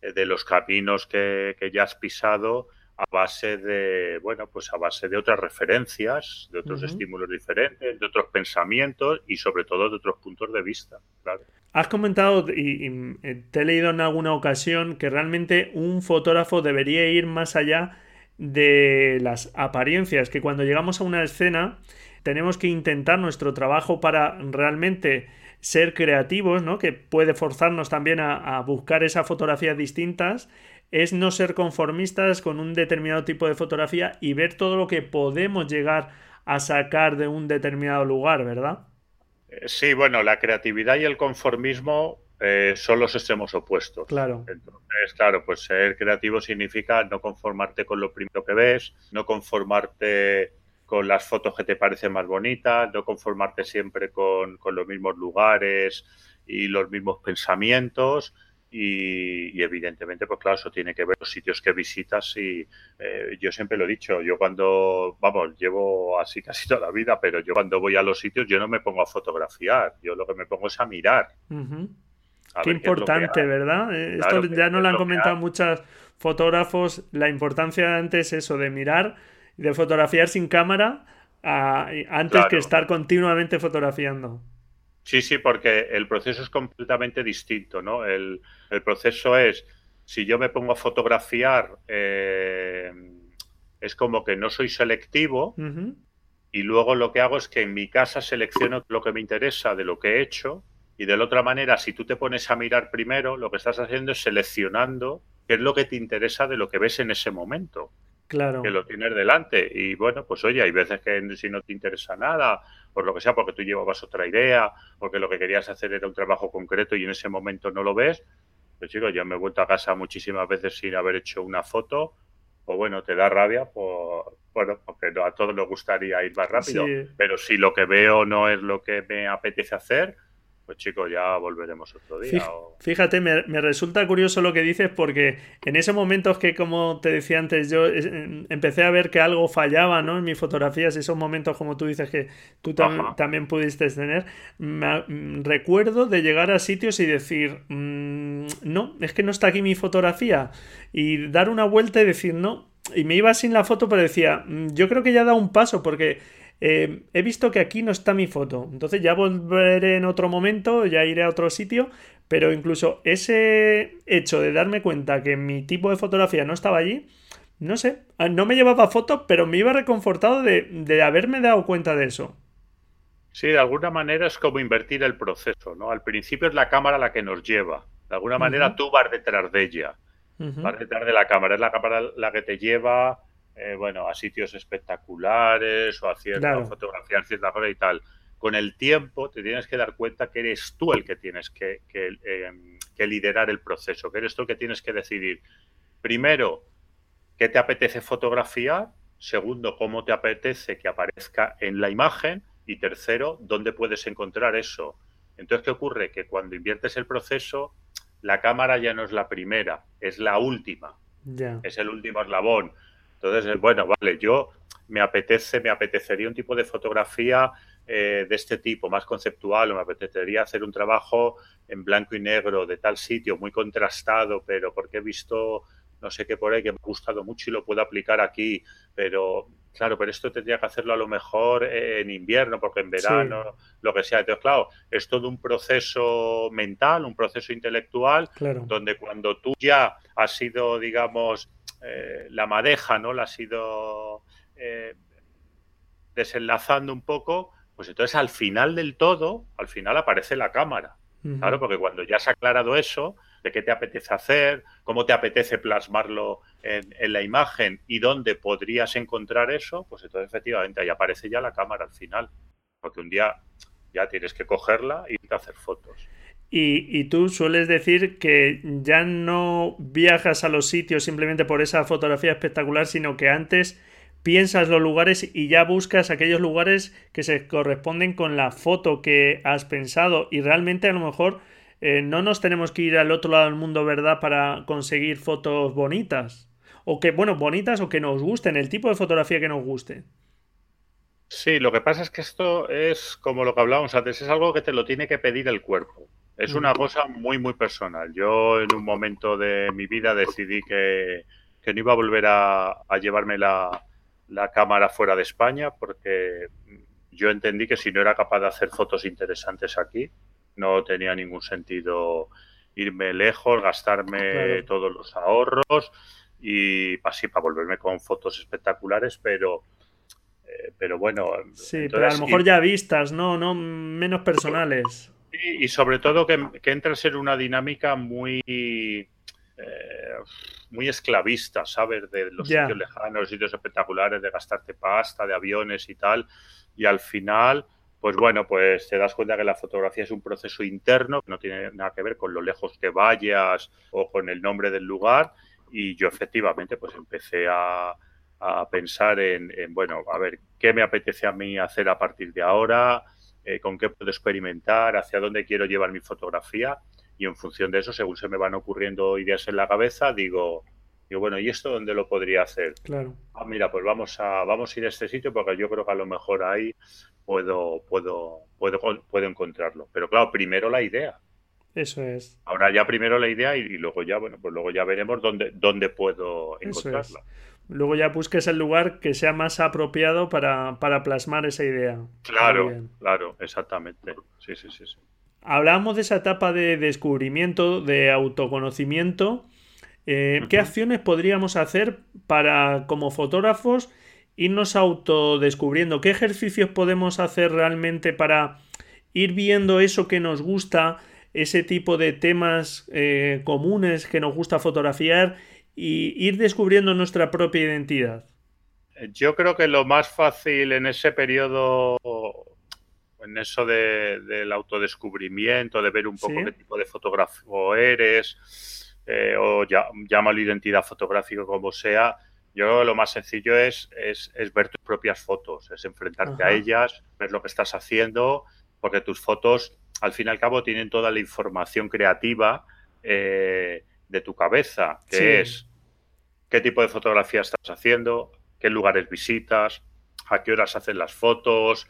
los caminos que, ya has pisado a base de, bueno, pues a base de otras referencias, de otros estímulos diferentes, de otros pensamientos y sobre todo de otros puntos de vista, claro. Has comentado y, y, eh, te he leído en alguna ocasión que realmente un fotógrafo debería ir más allá de las apariencias, que cuando llegamos a una escena tenemos que intentar nuestro trabajo para realmente ser creativos, ¿no? que puede forzarnos también a, buscar esas fotografías distintas, es no ser conformistas con un determinado tipo de fotografía y ver todo lo que podemos llegar a sacar de un determinado lugar, ¿verdad? Eh, sí, bueno, la creatividad y el conformismo eh, son los extremos opuestos. Claro. Entonces, claro, pues ser creativo significa no conformarte con lo primero que ves, no conformarte con las fotos que te parecen más bonitas, no conformarte siempre con, los mismos lugares y los mismos pensamientos. Y, evidentemente, pues claro, eso tiene que ver los sitios que visitas y eh, yo siempre lo he dicho, yo cuando, vamos, llevo así casi toda la vida, pero yo cuando voy a los sitios yo no me pongo a fotografiar, yo lo que me pongo es a mirar. qué importante, ¿verdad? Eh, esto ya no lo han comentado muchos fotógrafos, la importancia antes eso de mirar de fotografiar sin cámara antes que estar continuamente fotografiando. Sí, sí, porque el proceso es completamente distinto, ¿no? El, proceso es, si yo me pongo a fotografiar, eh, es como que no soy selectivo y luego lo que hago es que en mi casa selecciono lo que me interesa de lo que he hecho y de la otra manera, si tú te pones a mirar primero, lo que estás haciendo es seleccionando qué es lo que te interesa de lo que ves en ese momento claro. que lo tienes delante. Y bueno, pues oye, hay veces que si no te interesa nada, por lo que sea, porque tú llevabas otra idea, porque lo que querías hacer era un trabajo concreto y en ese momento no lo ves, pues chicos, yo me he vuelto a casa muchísimas veces sin haber hecho una foto, o bueno, te da rabia, pues bueno, porque a todos nos gustaría ir más rápido, pero si lo que veo no es lo que me apetece hacer, pues chicos, ya volveremos otro día. Fíjate, me, resulta curioso lo que dices porque en ese momento que, como te decía antes, yo empecé a ver que algo fallaba ¿no? en mis fotografías, esos momentos como tú dices que tú también pudiste tener, me, recuerdo de llegar a sitios y decir, mm, no, es que no está aquí mi fotografía, y dar una vuelta y decir, no, y me iba sin la foto, pero decía, mm, yo creo que ya da un paso porque eh, he visto que aquí no está mi foto, entonces ya volveré en otro momento, ya iré a otro sitio, pero incluso ese hecho de darme cuenta que mi tipo de fotografía no estaba allí, no sé, ah, no me llevaba foto, pero me iba reconfortado de, haberme dado cuenta de eso. Sí, de alguna manera es como invertir el proceso, ¿no? Al principio es la cámara la que nos lleva. De alguna manera tú vas detrás de ella. Vas detrás de la cámara. Es la cámara la que te lleva eh, bueno, a sitios espectaculares o a cierta fotografía cierta cosa y tal. Con el tiempo te tienes que dar cuenta que eres tú el que tienes que, em, que, liderar el proceso, que eres tú el que tienes que decidir, primero, qué te apetece fotografiar, segundo, cómo te apetece que aparezca en la imagen y tercero, dónde puedes encontrar eso. Entonces, ¿qué ocurre? Que cuando inviertes el proceso, la cámara ya no es la primera, es la última. Es el último eslabón. Entonces, bueno, vale, yo me apetece, me apetecería un tipo de fotografía eh, de este tipo, más conceptual, o me apetecería hacer un trabajo en blanco y negro de tal sitio, muy contrastado, pero porque he visto no sé qué por ahí que me ha gustado mucho y lo puedo aplicar aquí, pero claro, pero esto tendría que hacerlo a lo mejor en invierno, porque en verano, lo que sea. Entonces, claro, es todo un proceso mental, un proceso intelectual, donde cuando tú ya has sido, digamos, eh, la madeja, ¿no? La has ido eh, desenlazando un poco, pues entonces al final del todo, al final aparece la cámara. Claro, porque cuando ya has aclarado eso, de qué te apetece hacer, cómo te apetece plasmarlo en, la imagen y dónde podrías encontrar eso, pues entonces efectivamente ahí aparece ya la cámara al final. Porque un día ya tienes que cogerla y hacer fotos. Y, tú sueles decir que ya no viajas a los sitios simplemente por esa fotografía espectacular, sino que antes piensas los lugares y ya buscas aquellos lugares que se corresponden con la foto que has pensado y realmente a lo mejor eh, no nos tenemos que ir al otro lado del mundo, ¿verdad?, para conseguir fotos bonitas. O que, bueno, bonitas o que nos gusten, el tipo de fotografía que nos guste. Sí, lo que pasa es que esto es como lo que hablábamos antes, es algo que te lo tiene que pedir el cuerpo. Es una cosa muy, muy personal. Yo en un momento de mi vida decidí que, no iba a volver a, a llevarme la, la cámara fuera de España porque yo entendí que si no era capaz de hacer fotos interesantes aquí, no tenía ningún sentido irme lejos, gastarme todos los ahorros y así para volverme con fotos espectaculares, pero eh, pero bueno. Sí, pero a lo mejor ya vistas, ¿no? no menos personales. Y, y sobre todo que, que entra a ser una dinámica muy eh, muy esclavista, ¿sabes? De los sitios lejanos, sitios espectaculares, de gastarte pasta, de aviones y tal. Y al final, pues bueno, pues te das cuenta que la fotografía es un proceso interno, que no tiene nada que ver con lo lejos que vayas o con el nombre del lugar. Y yo efectivamente, pues empecé a, pensar en, bueno, a ver, ¿qué me apetece a mí hacer a partir de ahora? Eh, ¿Con qué puedo experimentar? ¿Hacia dónde quiero llevar mi fotografía? y en función de eso, según se me van ocurriendo ideas en la cabeza, digo, digo bueno, ¿y esto dónde lo podría hacer? Claro. Ah, mira, pues vamos a, vamos a ir a este sitio porque yo creo que a lo mejor ahí puedo, puedo, puedo, puedo encontrarlo. Pero claro, primero la idea. Eso es. Ahora ya primero la idea y, luego ya, bueno, pues luego ya veremos dónde, dónde puedo encontrarla. Luego ya busques el lugar que sea más apropiado para, para plasmar esa idea. Claro, claro, exactamente. Sí, sí, sí, sí. Hablábamos de esa etapa de descubrimiento, de autoconocimiento. Eh, ¿Qué acciones podríamos hacer para, como fotógrafos, irnos autodescubriendo? ¿Qué ejercicios podemos hacer realmente para ir viendo eso que nos gusta, ese tipo de temas eh, comunes que nos gusta fotografiar y ir descubriendo nuestra propia identidad? Yo creo que lo más fácil en ese periodo en eso del autodescubrimiento, de ver un poco qué tipo de fotógrafo eres, eh, o ya, llámalo identidad fotográfica como sea, yo lo más sencillo es, es, ver tus propias fotos, es enfrentarte a ellas, ver lo que estás haciendo, porque tus fotos, al fin y al cabo, tienen toda la información creativa eh, de tu cabeza, que es qué tipo de fotografía estás haciendo, qué lugares visitas, a qué horas hacen las fotos,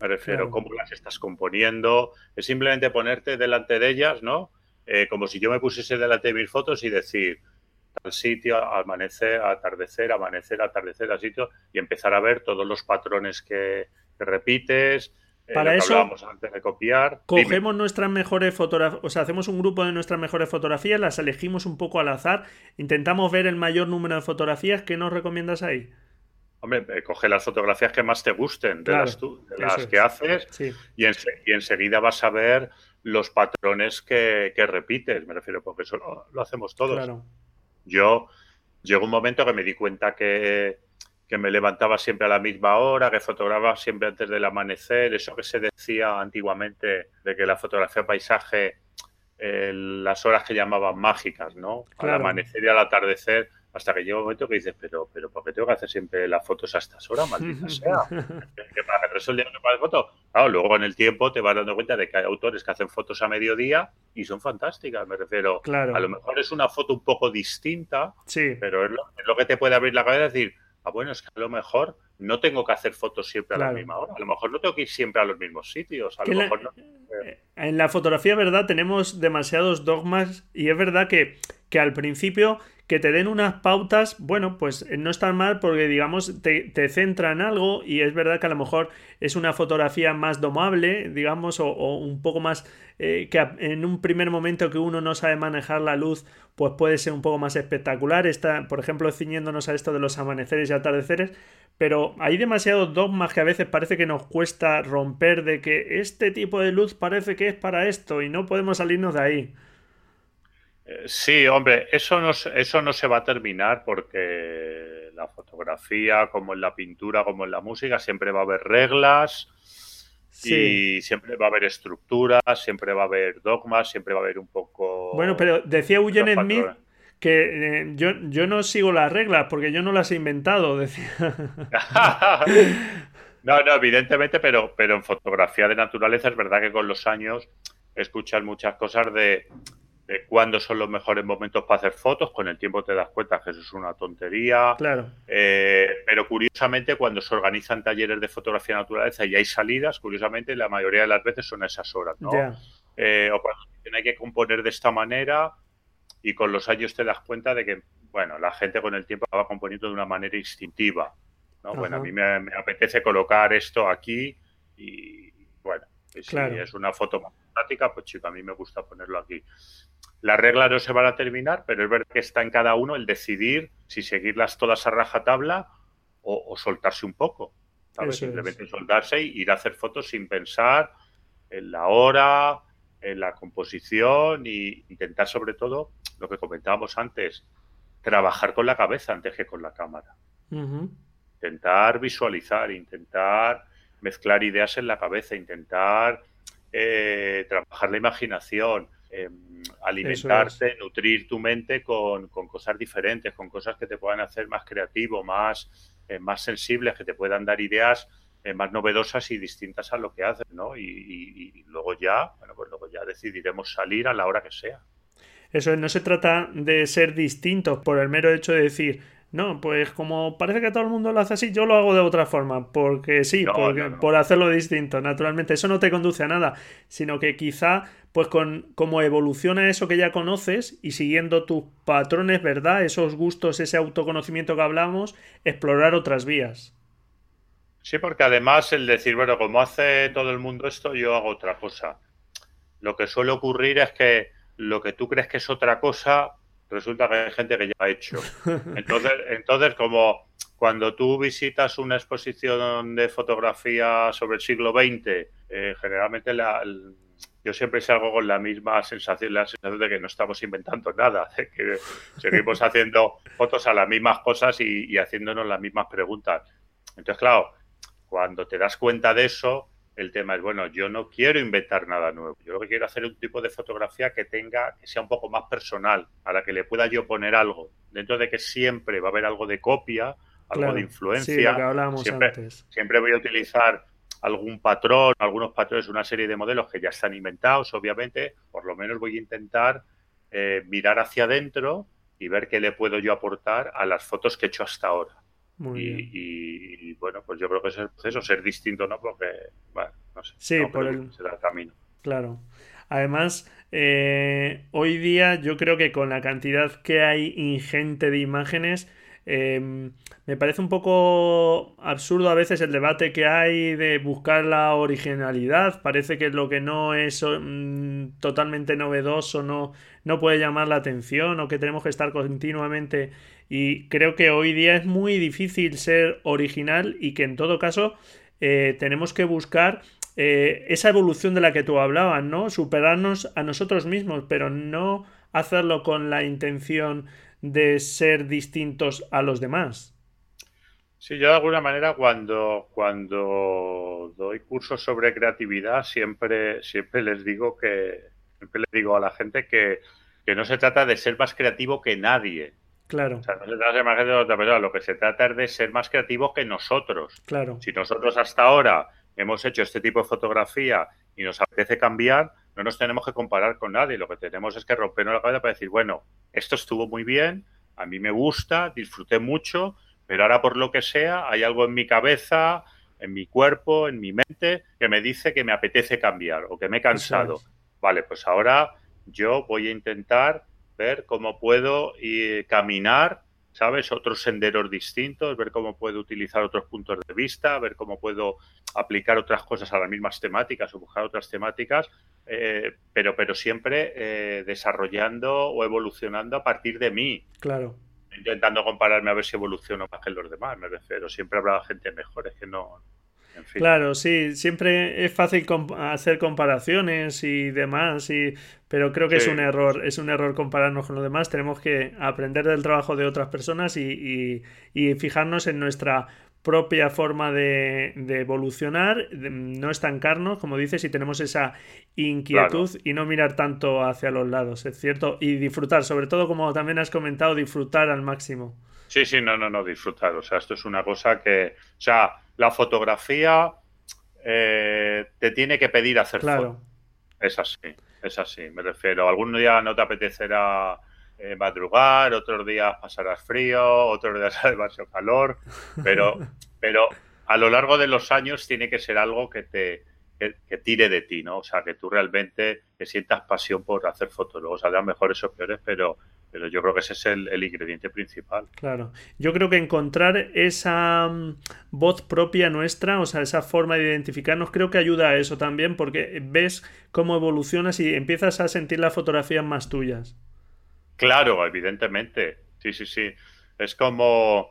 me refiero, cómo las estás componiendo. Es simplemente ponerte delante de ellas, ¿no? Eh, como si yo me pusiese delante de mis fotos y decir tal sitio, amanecer, atardecer, amanecer, atardecer, al sitio, y empezar a ver todos los patrones que, repites. Eh, Para eso, antes de copiar. Cogemos nuestras mejores fotografías, o sea, hacemos un grupo de nuestras mejores fotografías, las elegimos un poco al azar, intentamos ver el mayor número de fotografías. ¿Qué nos recomiendas ahí? Hombre, eh, coge las fotografías que más te gusten de las, que haces y, enseguida vas a ver los patrones que, repites, me refiero, porque eso lo, hacemos todos. Yo llegó un momento que me di cuenta que, me levantaba siempre a la misma hora, que fotografaba siempre antes del amanecer, eso que se decía antiguamente de que la fotografía paisaje, eh, las horas que llamaban mágicas, ¿no? Al amanecer y al atardecer hasta que llega un momento que dices, pero, pero ¿por qué tengo que hacer siempre las fotos a estas horas, maldita sea? que para que el día no para foto. Claro, luego en el tiempo te vas dando cuenta de que hay autores que hacen fotos a mediodía y son fantásticas, me refiero. Claro. A lo mejor es una foto un poco distinta, sí. pero es lo, que te puede abrir la cabeza y decir, ah, bueno, es que a lo mejor no tengo que hacer fotos siempre a la misma hora. A lo mejor no tengo que ir siempre a los mismos sitios. A lo mejor no... Eh, en la fotografía, ¿verdad? Tenemos demasiados dogmas y es verdad que, que al principio que te den unas pautas, bueno, pues no están mal porque digamos te, te centra en algo y es verdad que a lo mejor es una fotografía más domable, digamos, o, un poco más eh, que en un primer momento que uno no sabe manejar la luz, pues puede ser un poco más espectacular. Está, por ejemplo, ciñéndonos a esto de los amaneceres y atardeceres, pero hay demasiados dogmas que a veces parece que nos cuesta romper de que este tipo de luz parece que es para esto y no podemos salirnos de ahí. Sí, hombre, eso no, eso no se va a terminar porque la fotografía, como en la pintura, como en la música, siempre va a haber reglas y siempre va a haber estructuras, siempre va a haber dogmas, siempre va a haber un poco... Bueno, pero decía Eugene Smith que eh, yo, yo no sigo las reglas porque yo no las he inventado, decía. no, no, evidentemente, pero, pero en fotografía de naturaleza es verdad que con los años escuchas muchas cosas de, de cuándo son los mejores momentos para hacer fotos. Con el tiempo te das cuenta que eso es una tontería. Claro. Eh, pero curiosamente, cuando se organizan talleres de fotografía de naturaleza y hay salidas, curiosamente la mayoría de las veces son esas horas, ¿no? Eh, o cuando hay que componer de esta manera y con los años te das cuenta de que, bueno, la gente con el tiempo va componiendo de una manera instintiva. ¿no? Bueno, a mí me, apetece colocar esto aquí y, bueno, si es una foto más práctica, pues chico, a mí me gusta ponerlo aquí. Las reglas no se van a terminar, pero es verdad que está en cada uno el decidir si seguirlas todas a rajatabla o, o soltarse un poco. Simplemente soltarse y ir a hacer fotos sin pensar en la hora, en la composición e intentar sobre todo lo que comentábamos antes, trabajar con la cabeza antes que con la cámara. Intentar visualizar, intentar mezclar ideas en la cabeza, intentar eh, trabajar la imaginación, em, alimentarte, nutrir tu mente con, cosas diferentes, con cosas que te puedan hacer más creativo, más, eh, más sensibles, que te puedan dar ideas eh, más novedosas y distintas a lo que haces, ¿no? Y, luego ya, bueno, pues luego ya decidiremos salir a la hora que sea. Eso no se trata de ser distintos por el mero hecho de decir, no, pues como parece que todo el mundo lo hace así, yo lo hago de otra forma, porque sí, por hacerlo distinto. Naturalmente, eso no te conduce a nada, sino que quizá, pues con como evoluciona eso que ya conoces y siguiendo tus patrones, ¿verdad? Esos gustos, ese autoconocimiento que hablamos, explorar otras vías. Sí, porque además el decir, bueno, como hace todo el mundo esto, yo hago otra cosa. Lo que suele ocurrir es que lo que tú crees que es otra cosa, resulta que hay gente que ya ha hecho. Entonces, entonces como cuando tú visitas una exposición de fotografía sobre el siglo XX, eh, generalmente la, yo siempre salgo con la misma sensación, la sensación de que no estamos inventando nada, de que seguimos haciendo fotos a las mismas cosas y, y haciéndonos las mismas preguntas. Entonces, claro, cuando te das cuenta de eso, el tema es, bueno, yo no quiero inventar nada nuevo. Yo lo que quiero hacer es un tipo de fotografía que tenga, que sea un poco más personal, a la que le pueda yo poner algo. Dentro de que siempre va a haber algo de copia, algo de influencia. siempre, siempre voy a utilizar algún patrón, algunos patrones, una serie de modelos que ya están inventados, obviamente. Por lo menos voy a intentar eh, mirar hacia adentro y ver qué le puedo yo aportar a las fotos que he hecho hasta ahora y, bueno, pues yo creo que es el proceso, ser distinto, ¿no? Porque, bueno, no sé. Sí, por el... camino. Claro. Además, eh, hoy día yo creo que con la cantidad que hay ingente de imágenes, em, me parece un poco absurdo a veces el debate que hay de buscar la originalidad. Parece que lo que no es mm, totalmente novedoso no, no puede llamar la atención o que tenemos que estar continuamente y creo que hoy día es muy difícil ser original y que en todo caso eh, tenemos que buscar eh, esa evolución de la que tú hablabas, ¿no? Superarnos a nosotros mismos, pero no hacerlo con la intención de ser distintos a los demás. Sí, yo de alguna manera cuando, cuando doy cursos sobre creatividad siempre, siempre les digo que siempre les digo a la gente que, que no se trata de ser más creativo que nadie, Claro. O sea, no se trata de ser más creativo que otra persona, lo que se trata es de ser más creativos que nosotros. Claro. Si nosotros hasta ahora hemos hecho este tipo de fotografía y nos apetece cambiar, no nos tenemos que comparar con nadie. Lo que tenemos es que rompernos la cabeza para decir, bueno, esto estuvo muy bien, a mí me gusta, disfruté mucho, pero ahora por lo que sea hay algo en mi cabeza, en mi cuerpo, en mi mente, que me dice que me apetece cambiar o que me he cansado. Vale, pues ahora yo voy a intentar ver cómo puedo ir, caminar, ¿sabes? Otros senderos distintos, ver cómo puedo utilizar otros puntos de vista, ver cómo puedo aplicar otras cosas a las mismas temáticas o buscar otras temáticas, eh, pero, pero siempre eh, desarrollando o evolucionando a partir de mí. Claro. Intentando compararme a ver si evoluciono más que los demás, me refiero. Siempre habrá gente mejor, es que no, Claro, sí, siempre es fácil hacer comparaciones y demás, y, pero creo que es un error, es un error compararnos con los demás. Tenemos que aprender del trabajo de otras personas y, fijarnos en nuestra propia forma de, evolucionar, no estancarnos, como dices, y tenemos esa inquietud y no mirar tanto hacia los lados, es cierto, y disfrutar, sobre todo como también has comentado, disfrutar al máximo. Sí, sí, no, no, no, disfrutar. O sea, esto es una cosa que, o sea, la fotografía eh, te tiene que pedir hacer claro. Es así, es así, me refiero. Algún día no te apetecerá eh, madrugar, otros días pasarás frío, otros días hará demasiado calor, pero, pero a lo largo de los años tiene que ser algo que te que, tire de ti, ¿no? O sea, que tú realmente te sientas pasión por hacer fotos. Luego saldrán mejores o peores, pero, pero yo creo que ese es el, ingrediente principal. Claro. Yo creo que encontrar esa mm, voz propia nuestra, o sea, esa forma de identificarnos, creo que ayuda a eso también, porque ves cómo evolucionas y empiezas a sentir las fotografías más tuyas. Claro, evidentemente. Sí, sí, sí. Es como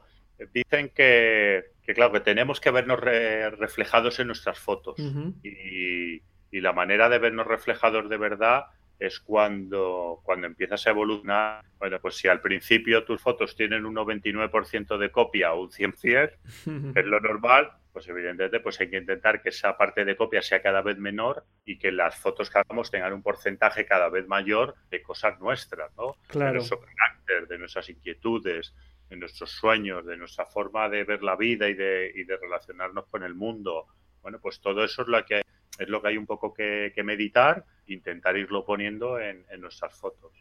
dicen que, claro, que tenemos que vernos reflejados en nuestras fotos. y, y, la manera de vernos reflejados de verdad es cuando, cuando empiezas a evolucionar. Bueno, pues si al principio tus fotos tienen un 99% de copia o un 100-100, es lo normal, pues evidentemente pues hay que intentar que esa parte de copia sea cada vez menor y que las fotos que hagamos tengan un porcentaje cada vez mayor de cosas nuestras, ¿no? Claro. De nuestro carácter, de nuestras inquietudes, de nuestros sueños, de nuestra forma de ver la vida y de, y de relacionarnos con el mundo. Bueno, pues todo eso es lo que es lo que hay un poco que, meditar, intentar irlo poniendo en, nuestras fotos.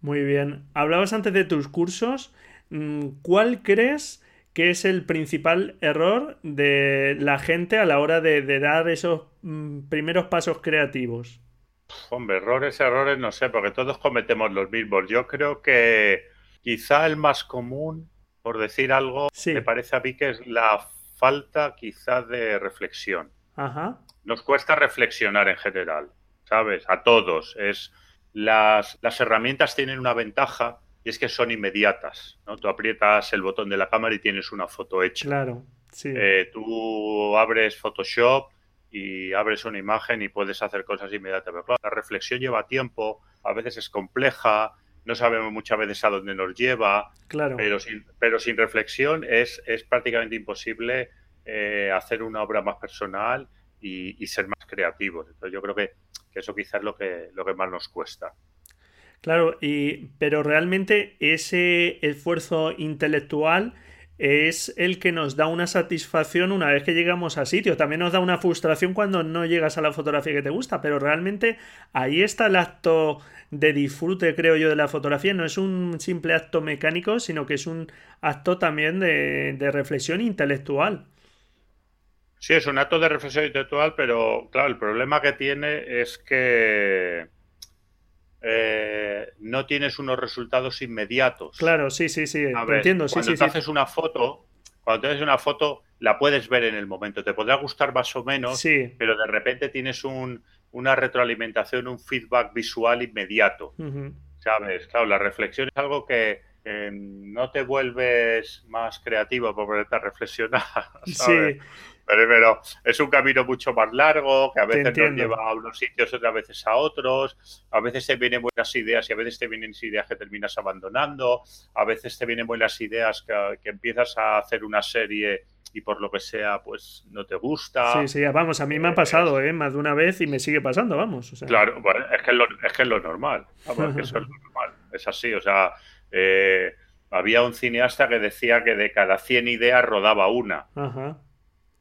Muy bien. Hablabas antes de tus cursos. Mm, ¿Cuál crees que es el principal error de la gente a la hora de, dar esos mm, primeros pasos creativos? Hombre, errores, errores, no sé, porque todos cometemos los mismos. Yo creo que quizá el más común, por decir algo, me parece a mí que es la falta quizá de reflexión. Ajá nos cuesta reflexionar en general, ¿sabes? A todos. Es las, las herramientas tienen una ventaja y es que son inmediatas, ¿no? Tú aprietas el botón de la cámara y tienes una foto hecha. Claro, sí. Eh, tú abres Photoshop y abres una imagen y puedes hacer cosas inmediatas. Pero claro, la reflexión lleva tiempo, a veces es compleja, no sabemos muchas veces a dónde nos lleva, claro. pero, sin, pero sin reflexión es, es prácticamente imposible eh, hacer una obra más personal y, ser más creativos. Entonces yo creo que, eso quizás es lo que, lo que más nos cuesta. Claro, y, pero realmente ese esfuerzo intelectual es el que nos da una satisfacción una vez que llegamos a sitio. También nos da una frustración cuando no llegas a la fotografía que te gusta, pero realmente ahí está el acto de disfrute, creo yo, de la fotografía. No es un simple acto mecánico, sino que es un acto también de reflexión intelectual. Sí, es un acto de reflexión intelectual, pero claro, el problema que tiene es que eh, no tienes unos resultados inmediatos. Claro, sí, sí, sí, entiendo. Sí, cuando te haces una foto, cuando te haces una foto, la puedes ver en el momento. Te podrá gustar más o menos, pero de repente tienes un, una retroalimentación, un feedback visual inmediato. ¿Sabes? Claro, la reflexión es algo que no te vuelves más creativo por ponerte a reflexionar. ¿sabes? Sí. Pero, es un camino mucho más largo, que a veces nos lleva a unos sitios, otras veces a otros. A veces te vienen buenas ideas y a veces te vienen ideas que terminas abandonando. A veces te vienen buenas ideas que, empiezas a hacer una serie y por lo que sea, pues no te gusta. Sí, sí, vamos, a mí me ha pasado, ¿eh? Más de una vez y me sigue pasando, vamos. Claro, es, que es, lo, es que es lo normal. Vamos, que eso es lo normal. Es así, o sea, eh, había un cineasta que decía que de cada 100 ideas rodaba una. Ajá.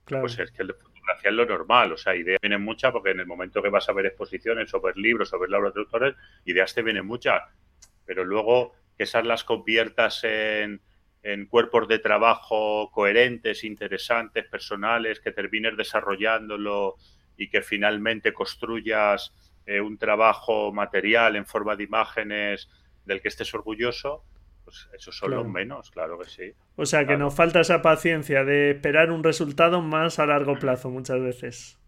Pues es que la fotografía es lo normal, o sea, ideas vienen muchas porque en el momento que vas a ver exposiciones o ver libros o ver laboratorios, ideas te vienen muchas, pero luego que esas las conviertas en, cuerpos de trabajo coherentes, interesantes, personales, que termines desarrollándolo y que finalmente construyas eh, un trabajo material en forma de imágenes del que estés orgulloso, pues esos son los menos, claro que sí. O sea que nos falta esa paciencia de esperar un resultado más a largo plazo muchas veces.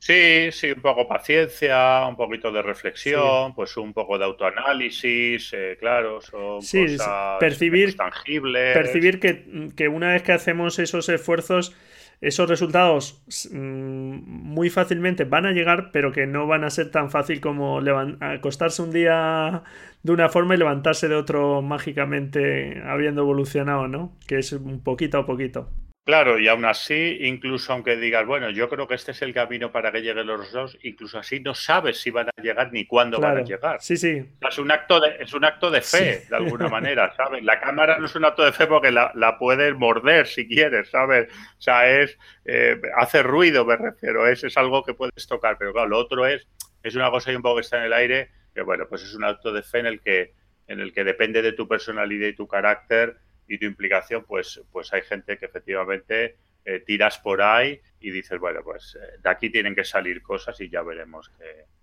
Sí, sí, un poco paciencia, un poquito de reflexión, pues un poco de autoanálisis, eh, claro, son cosas percibir, tangibles. Percibir que, que, una vez que hacemos esos esfuerzos, esos resultados mm, muy fácilmente van a llegar, pero que no van a ser tan fácil como acostarse un día de una forma y levantarse de otro mágicamente habiendo evolucionado, ¿no? Que es un poquito a poquito. Claro, y aún así, incluso aunque digas, bueno, yo creo que este es el camino para que lleguen los dos, incluso así no sabes si van a llegar ni cuándo van a llegar. Sí, sí. Es un acto de, es un acto de fe, de alguna manera, ¿sabes? La cámara no es un acto de fe porque la, puedes morder si quieres, ¿sabes? O sea, es, eh, hace ruido, me refiero, es, es algo que puedes tocar, pero claro, lo otro es, es una cosa y un poco que está en el aire, que bueno, pues es un acto de fe en el que, en el que depende de tu personalidad y tu carácter y tu implicación, pues, pues hay gente que efectivamente eh, tiras por ahí y dices, bueno, pues eh, de aquí tienen que salir cosas y ya veremos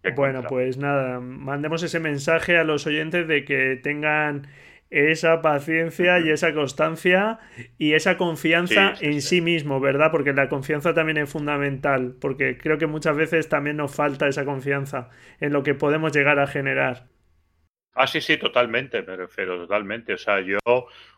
qué. bueno, pues nada, mandemos ese mensaje a los oyentes de que tengan esa paciencia y esa constancia y esa confianza en sí. mismo, ¿verdad? Porque la confianza también es fundamental, porque creo que muchas veces también nos falta esa confianza en lo que podemos llegar a generar. Ah, sí, sí, totalmente, me refiero, totalmente. O sea, yo,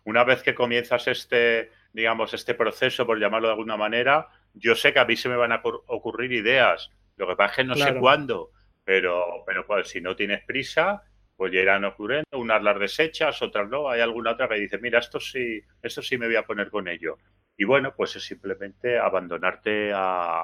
una vez que comienzas este, digamos, este proceso, por llamarlo de alguna manera, yo sé que a mí se me van a ocurrir ideas. Lo que pasa es que no sé cuándo, pero, pero pues, si no tienes prisa, pues ya irán ocurriendo, unas las desechas, otras no. Hay alguna otra que dice, mira, esto sí, esto sí me voy a poner con ello. Y bueno, pues es simplemente abandonarte a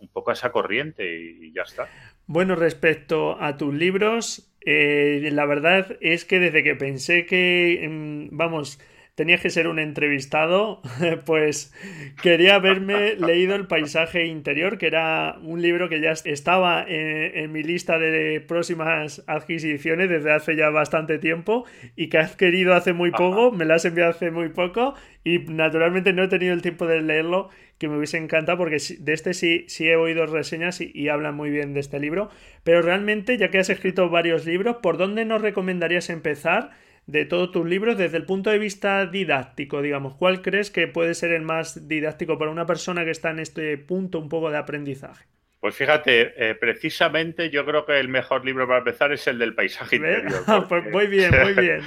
un poco a esa corriente y ya está. Bueno, respecto a tus libros, eh, la verdad es que desde que pensé que, mm, vamos, tenías que ser un entrevistado, pues quería haberme leído El paisaje interior, que era un libro que ya estaba en, mi lista de próximas adquisiciones desde hace ya bastante tiempo y que has querido hace muy poco, me lo has enviado hace muy poco y naturalmente no he tenido el tiempo de leerlo que me hubiese encantado porque de este sí, sí he oído reseñas y, hablan muy bien de este libro. Pero realmente, ya que has escrito varios libros, ¿por dónde nos recomendarías empezar de todos tus libros desde el punto de vista didáctico, digamos? ¿Cuál crees que puede ser el más didáctico para una persona que está en este punto un poco de aprendizaje? Pues fíjate, eh, precisamente yo creo que el mejor libro para empezar es el del paisaje interior. pues muy bien, muy bien.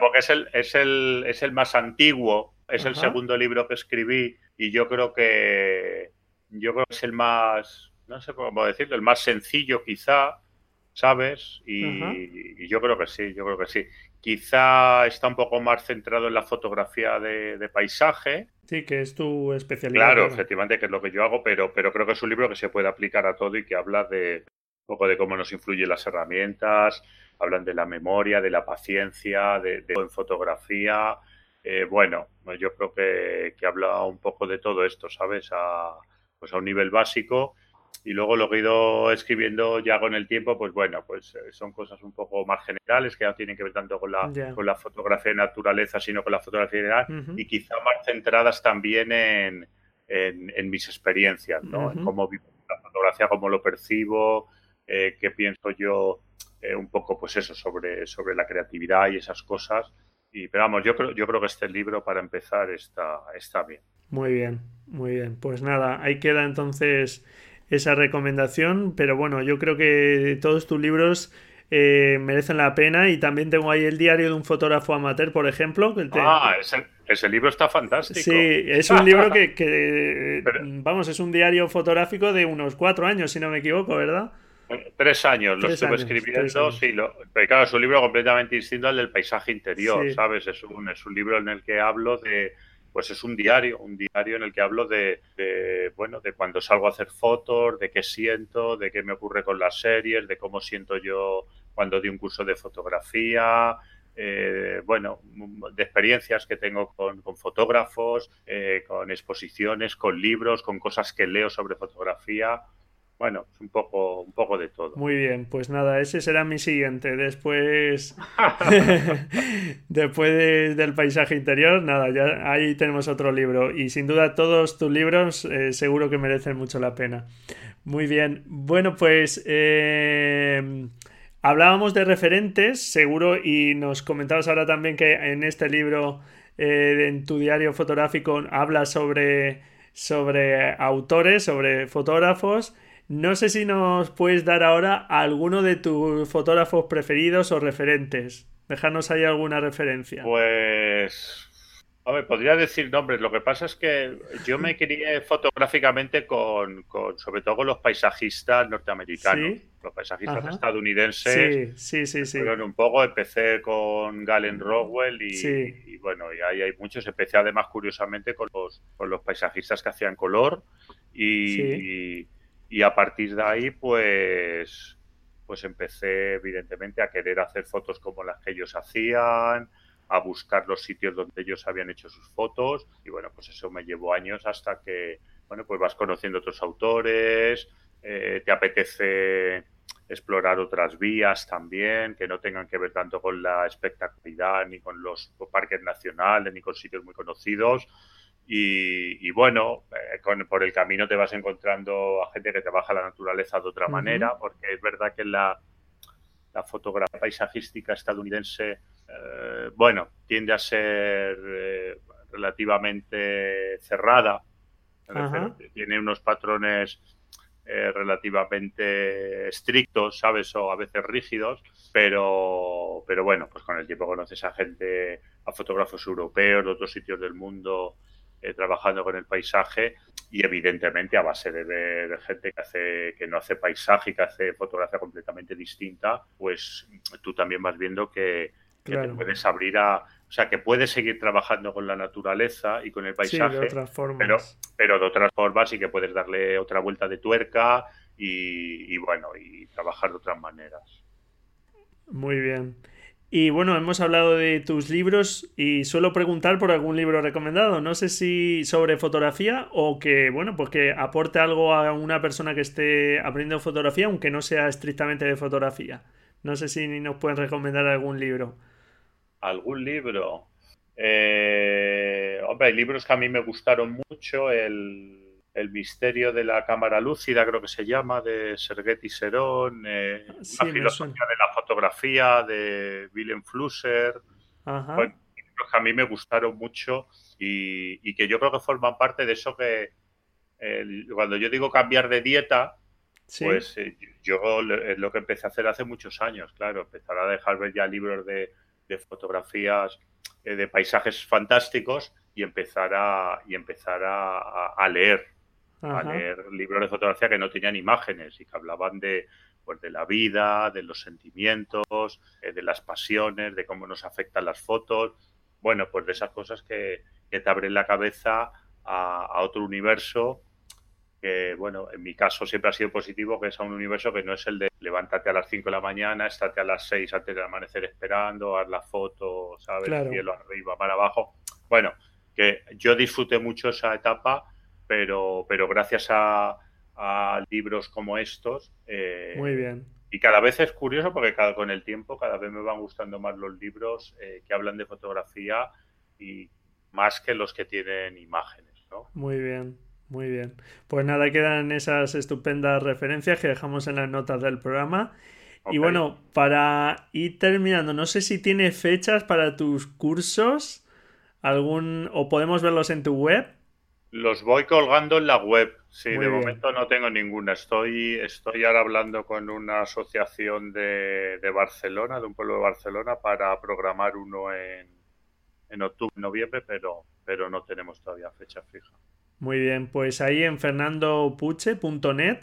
porque es el, es, el, es el más antiguo, es el segundo libro que escribí y yo creo que yo creo que es el más, no sé cómo decirlo, el más sencillo quizá, ¿sabes? Y, yo creo que sí, yo creo que sí. Quizá está un poco más centrado en la fotografía de, paisaje. Sí, que es tu especialidad. Claro, efectivamente, que es lo que yo hago, pero, pero creo que es un libro que se puede aplicar a todo y que habla de un poco de cómo nos influyen las herramientas, hablan de la memoria, de la paciencia, de, de en fotografía, eh, bueno, yo creo que, que, habla un poco de todo esto, ¿sabes? A, pues a un nivel básico. Y luego lo que he ido escribiendo ya con el tiempo, pues bueno, pues eh, son cosas un poco más generales que no tienen que ver tanto con la, con la fotografía de naturaleza, sino con la fotografía general y quizá más centradas también en, en, mis experiencias, ¿no? En cómo vivo la fotografía, cómo lo percibo, eh, qué pienso yo un poco, pues eso, sobre, sobre la creatividad y esas cosas. Y, pero vamos, yo creo, yo creo que este libro para empezar está, está bien. Muy bien, muy bien. Pues nada, ahí queda entonces esa recomendación, pero bueno, yo creo que todos tus libros eh, merecen la pena y también tengo ahí el diario de un fotógrafo amateur, por ejemplo. Ah, ese, libro está fantástico. Sí, es un libro que, vamos, es un diario fotográfico de unos cuatro años, si no me equivoco, ¿verdad? Tres años lo estuve escribiendo, sí, lo, pero claro, es un libro completamente distinto al del paisaje interior, ¿sabes? Es un, es un libro en el que hablo de, pues es un diario, un diario en el que hablo de, bueno, de cuando salgo a hacer fotos, de qué siento, de qué me ocurre con las series, de cómo siento yo cuando di un curso de fotografía, eh, bueno, de experiencias que tengo con, fotógrafos, eh, con exposiciones, con libros, con cosas que leo sobre fotografía bueno, es un poco, un poco de todo. Muy bien, pues nada, ese será mi siguiente. Después, después del paisaje interior, nada, ya ahí tenemos otro libro. Y sin duda todos tus libros eh, seguro que merecen mucho la pena. Muy bien, bueno, pues eh, Hablábamos de referentes, seguro, y nos comentabas ahora también que en este libro, eh, en tu diario fotográfico, hablas sobre, sobre autores, sobre fotógrafos. No sé si nos puedes dar ahora alguno de tus fotógrafos preferidos o referentes. Dejarnos ahí alguna referencia. Pues Hombre, podría decir nombres. Lo que pasa es que yo me quería fotográficamente con, sobre todo con los paisajistas norteamericanos. Los paisajistas estadounidenses. Sí, sí, sí, sí. un poco. Empecé con Galen Rowell y, bueno, y ahí hay muchos. Empecé además, curiosamente, con los, con los paisajistas que hacían color. Y, y, a partir de ahí, pues, pues empecé, evidentemente, a querer hacer fotos como las que ellos hacían a buscar los sitios donde ellos habían hecho sus fotos y bueno, pues eso me llevó años hasta que, bueno, pues vas conociendo otros autores, eh, te apetece explorar otras vías también, que no tengan que ver tanto con la espectacularidad, ni con los parques nacionales, ni con sitios muy conocidos. Y, bueno, eh, por el camino te vas encontrando a gente que trabaja la naturaleza de otra manera, porque es verdad que la, la fotografía paisajística estadounidense eh, bueno, tiende a ser eh, relativamente cerrada, tiene unos patrones eh, relativamente estrictos, ¿sabes? O a veces rígidos, pero, pero bueno, pues con el tiempo conoces a gente, a fotógrafos europeos de otros sitios del mundo trabajando con el paisaje y evidentemente a base de ver gente que hace que no hace paisaje y que hace fotografía completamente distinta, pues tú también vas viendo que, que te puedes abrir a, o sea, que puedes seguir trabajando con la naturaleza y con el paisaje, de otras formas. Pero, pero de otras formas y que puedes darle otra vuelta de tuerca y, bueno, y trabajar de otras maneras. Muy bien. Y bueno, hemos hablado de tus libros y suelo preguntar por algún libro recomendado. No sé si sobre fotografía o que, bueno, pues que aporte algo a una persona que esté aprendiendo fotografía, aunque no sea estrictamente de fotografía. No sé si nos pueden recomendar algún libro algún libro. Eh, hombre, hay libros que a mí me gustaron mucho. El, misterio de la cámara lúcida, creo que se llama, de Sergeti Serón. Eh, una filosofía de la fotografía de Willem Flusser. libros que a mí me gustaron mucho y, que yo creo que forman parte de eso que cuando yo digo cambiar de dieta, pues eh, yo es lo que empecé a hacer hace muchos años, claro, empezar a dejar ver ya libros de de fotografías eh, de paisajes fantásticos y empezar a, y empezar a, leer, a leer libros de fotografía que no tenían imágenes y que hablaban de, pues, de la vida, de los sentimientos, eh, de las pasiones, de cómo nos afectan las fotos. Bueno, pues de esas cosas que, que te abren la cabeza a, a otro universo que, bueno, en mi caso siempre ha sido positivo, que es a un universo que no es el de levántate a las 5 de la mañana, estate a las 6 antes del amanecer esperando, haz la foto, ¿sabes? Cielo arriba, para abajo. Bueno, que yo disfruté mucho esa etapa, pero, pero gracias a, libros como estos. Eh, Muy bien. Y cada vez es curioso porque cada, con el tiempo cada vez me van gustando más los libros eh, que hablan de fotografía y más que los que tienen imágenes, ¿no? Muy bien. Muy bien. Pues nada, quedan esas estupendas referencias que dejamos en las notas del programa. Y bueno, para ir terminando, no sé si tiene fechas para tus cursos, algún o podemos verlos en tu web. Los voy colgando en la web. Sí, de momento no tengo ninguna. Estoy, estoy ahora hablando con una asociación de, de Barcelona, de un pueblo de Barcelona, para programar uno en, en octubre, noviembre, pero, pero no tenemos todavía fecha fija. Muy bien, pues ahí en fernandopuche.net,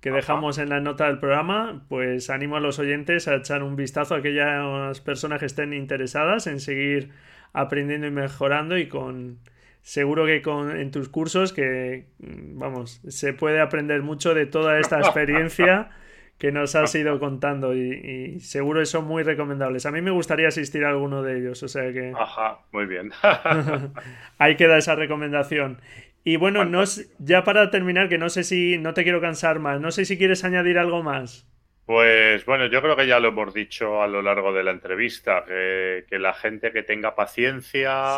que dejamos en la nota del programa, pues animo a los oyentes a echar un vistazo a aquellas personas que estén interesadas en seguir aprendiendo y mejorando y con seguro que con en tus cursos que vamos, se puede aprender mucho de toda esta experiencia que nos has ido contando y, y, seguro son muy recomendables. A mí me gustaría asistir a alguno de ellos, o sea que... Ajá, muy bien. Ahí queda esa recomendación. Y bueno, no, ya para terminar, que no sé si, no te quiero cansar más, no sé si quieres añadir algo más. Pues bueno, yo creo que ya lo hemos dicho a lo largo de la entrevista, que, la gente que tenga paciencia,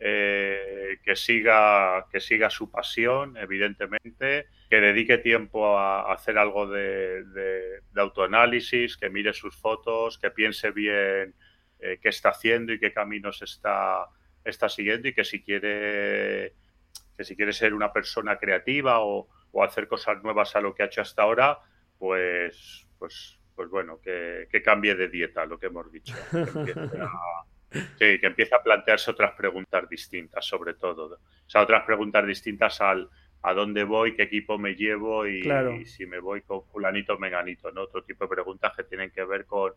eh, que, siga, que siga su pasión, evidentemente, que dedique tiempo a hacer algo de, autoanálisis, que mire sus fotos, que piense bien eh, qué está haciendo y qué caminos está, está siguiendo y que si quiere que si quiere ser una persona creativa o, hacer cosas nuevas a lo que ha hecho hasta ahora, pues, pues, pues bueno, que, cambie de dieta, lo que hemos dicho. Que empiece, a, plantearse otras preguntas distintas, sobre todo. O sea, otras preguntas distintas al a dónde voy, qué equipo me llevo y, si me voy con fulanito o menganito, ¿no? Otro tipo de preguntas que tienen que ver con,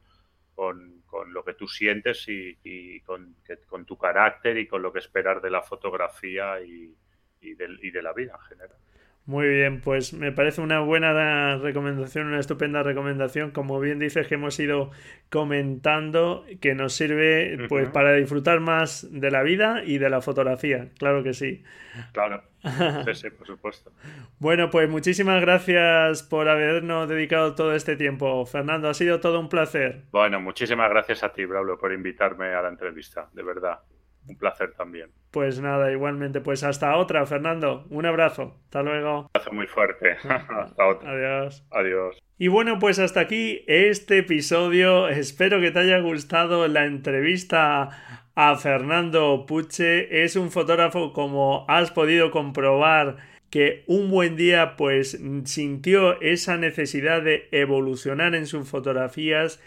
con, lo que tú sientes y, con, con, tu carácter y con lo que esperar de la fotografía y, y de la vida en general. Muy bien, pues me parece una buena recomendación, una estupenda recomendación, como bien dices que hemos ido comentando, que nos sirve pues para disfrutar más de la vida y de la fotografía, claro que sí. Claro, sí, por supuesto. bueno, pues muchísimas gracias por habernos dedicado todo este tiempo. Fernando, ha sido todo un placer. Bueno, muchísimas gracias a ti, Braulio, por invitarme a la entrevista, de verdad un placer también. Pues nada, igualmente. Pues hasta otra, Fernando. Un abrazo. Hasta luego. Un abrazo muy fuerte. hasta otra. Adiós. Adiós. Y bueno, pues hasta aquí este episodio. Espero que te haya gustado la entrevista a Fernando Puche. Es un fotógrafo, como has podido comprobar, que un buen día pues sintió esa necesidad de evolucionar en sus fotografías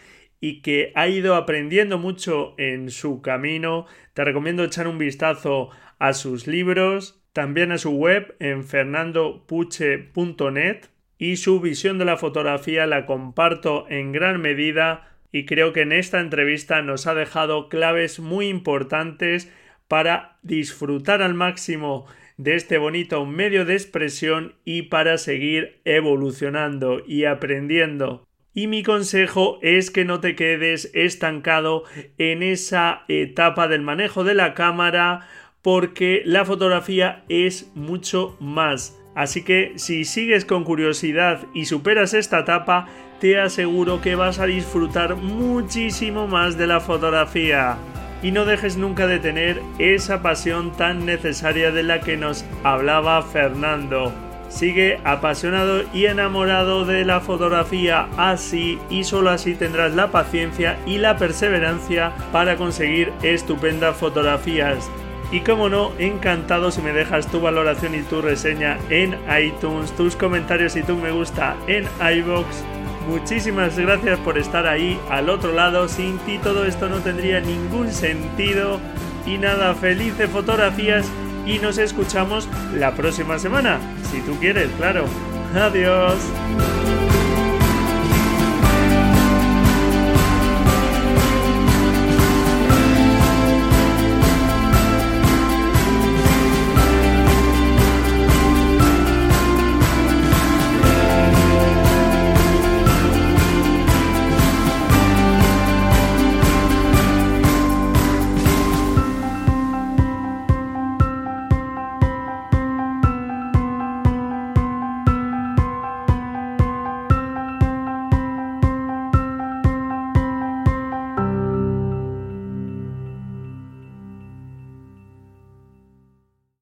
y que ha ido aprendiendo mucho en su camino. Te recomiendo echar un vistazo a sus libros, también a su web en fernandopuche.net y su visión de la fotografía la comparto en gran medida y creo que en esta entrevista nos ha dejado claves muy importantes para disfrutar al máximo de este bonito medio de expresión y para seguir evolucionando y aprendiendo. Y mi consejo es que no te quedes estancado en esa etapa del manejo de la cámara porque la fotografía es mucho más. Así que si sigues con curiosidad y superas esta etapa, te aseguro que vas a disfrutar muchísimo más de la fotografía. Y no dejes nunca de tener esa pasión tan necesaria de la que nos hablaba Fernando. Sigue apasionado y enamorado de la fotografía así y solo así tendrás la paciencia y la perseverancia para conseguir estupendas fotografías. Y como no, encantado si me dejas tu valoración y tu reseña en iTunes, tus comentarios y tu me gusta en iBox. Muchísimas gracias por estar ahí al otro lado. Sin ti todo esto no tendría ningún sentido. Y nada, felices fotografías y nos escuchamos la próxima semana, si tú quieres, claro. Adiós.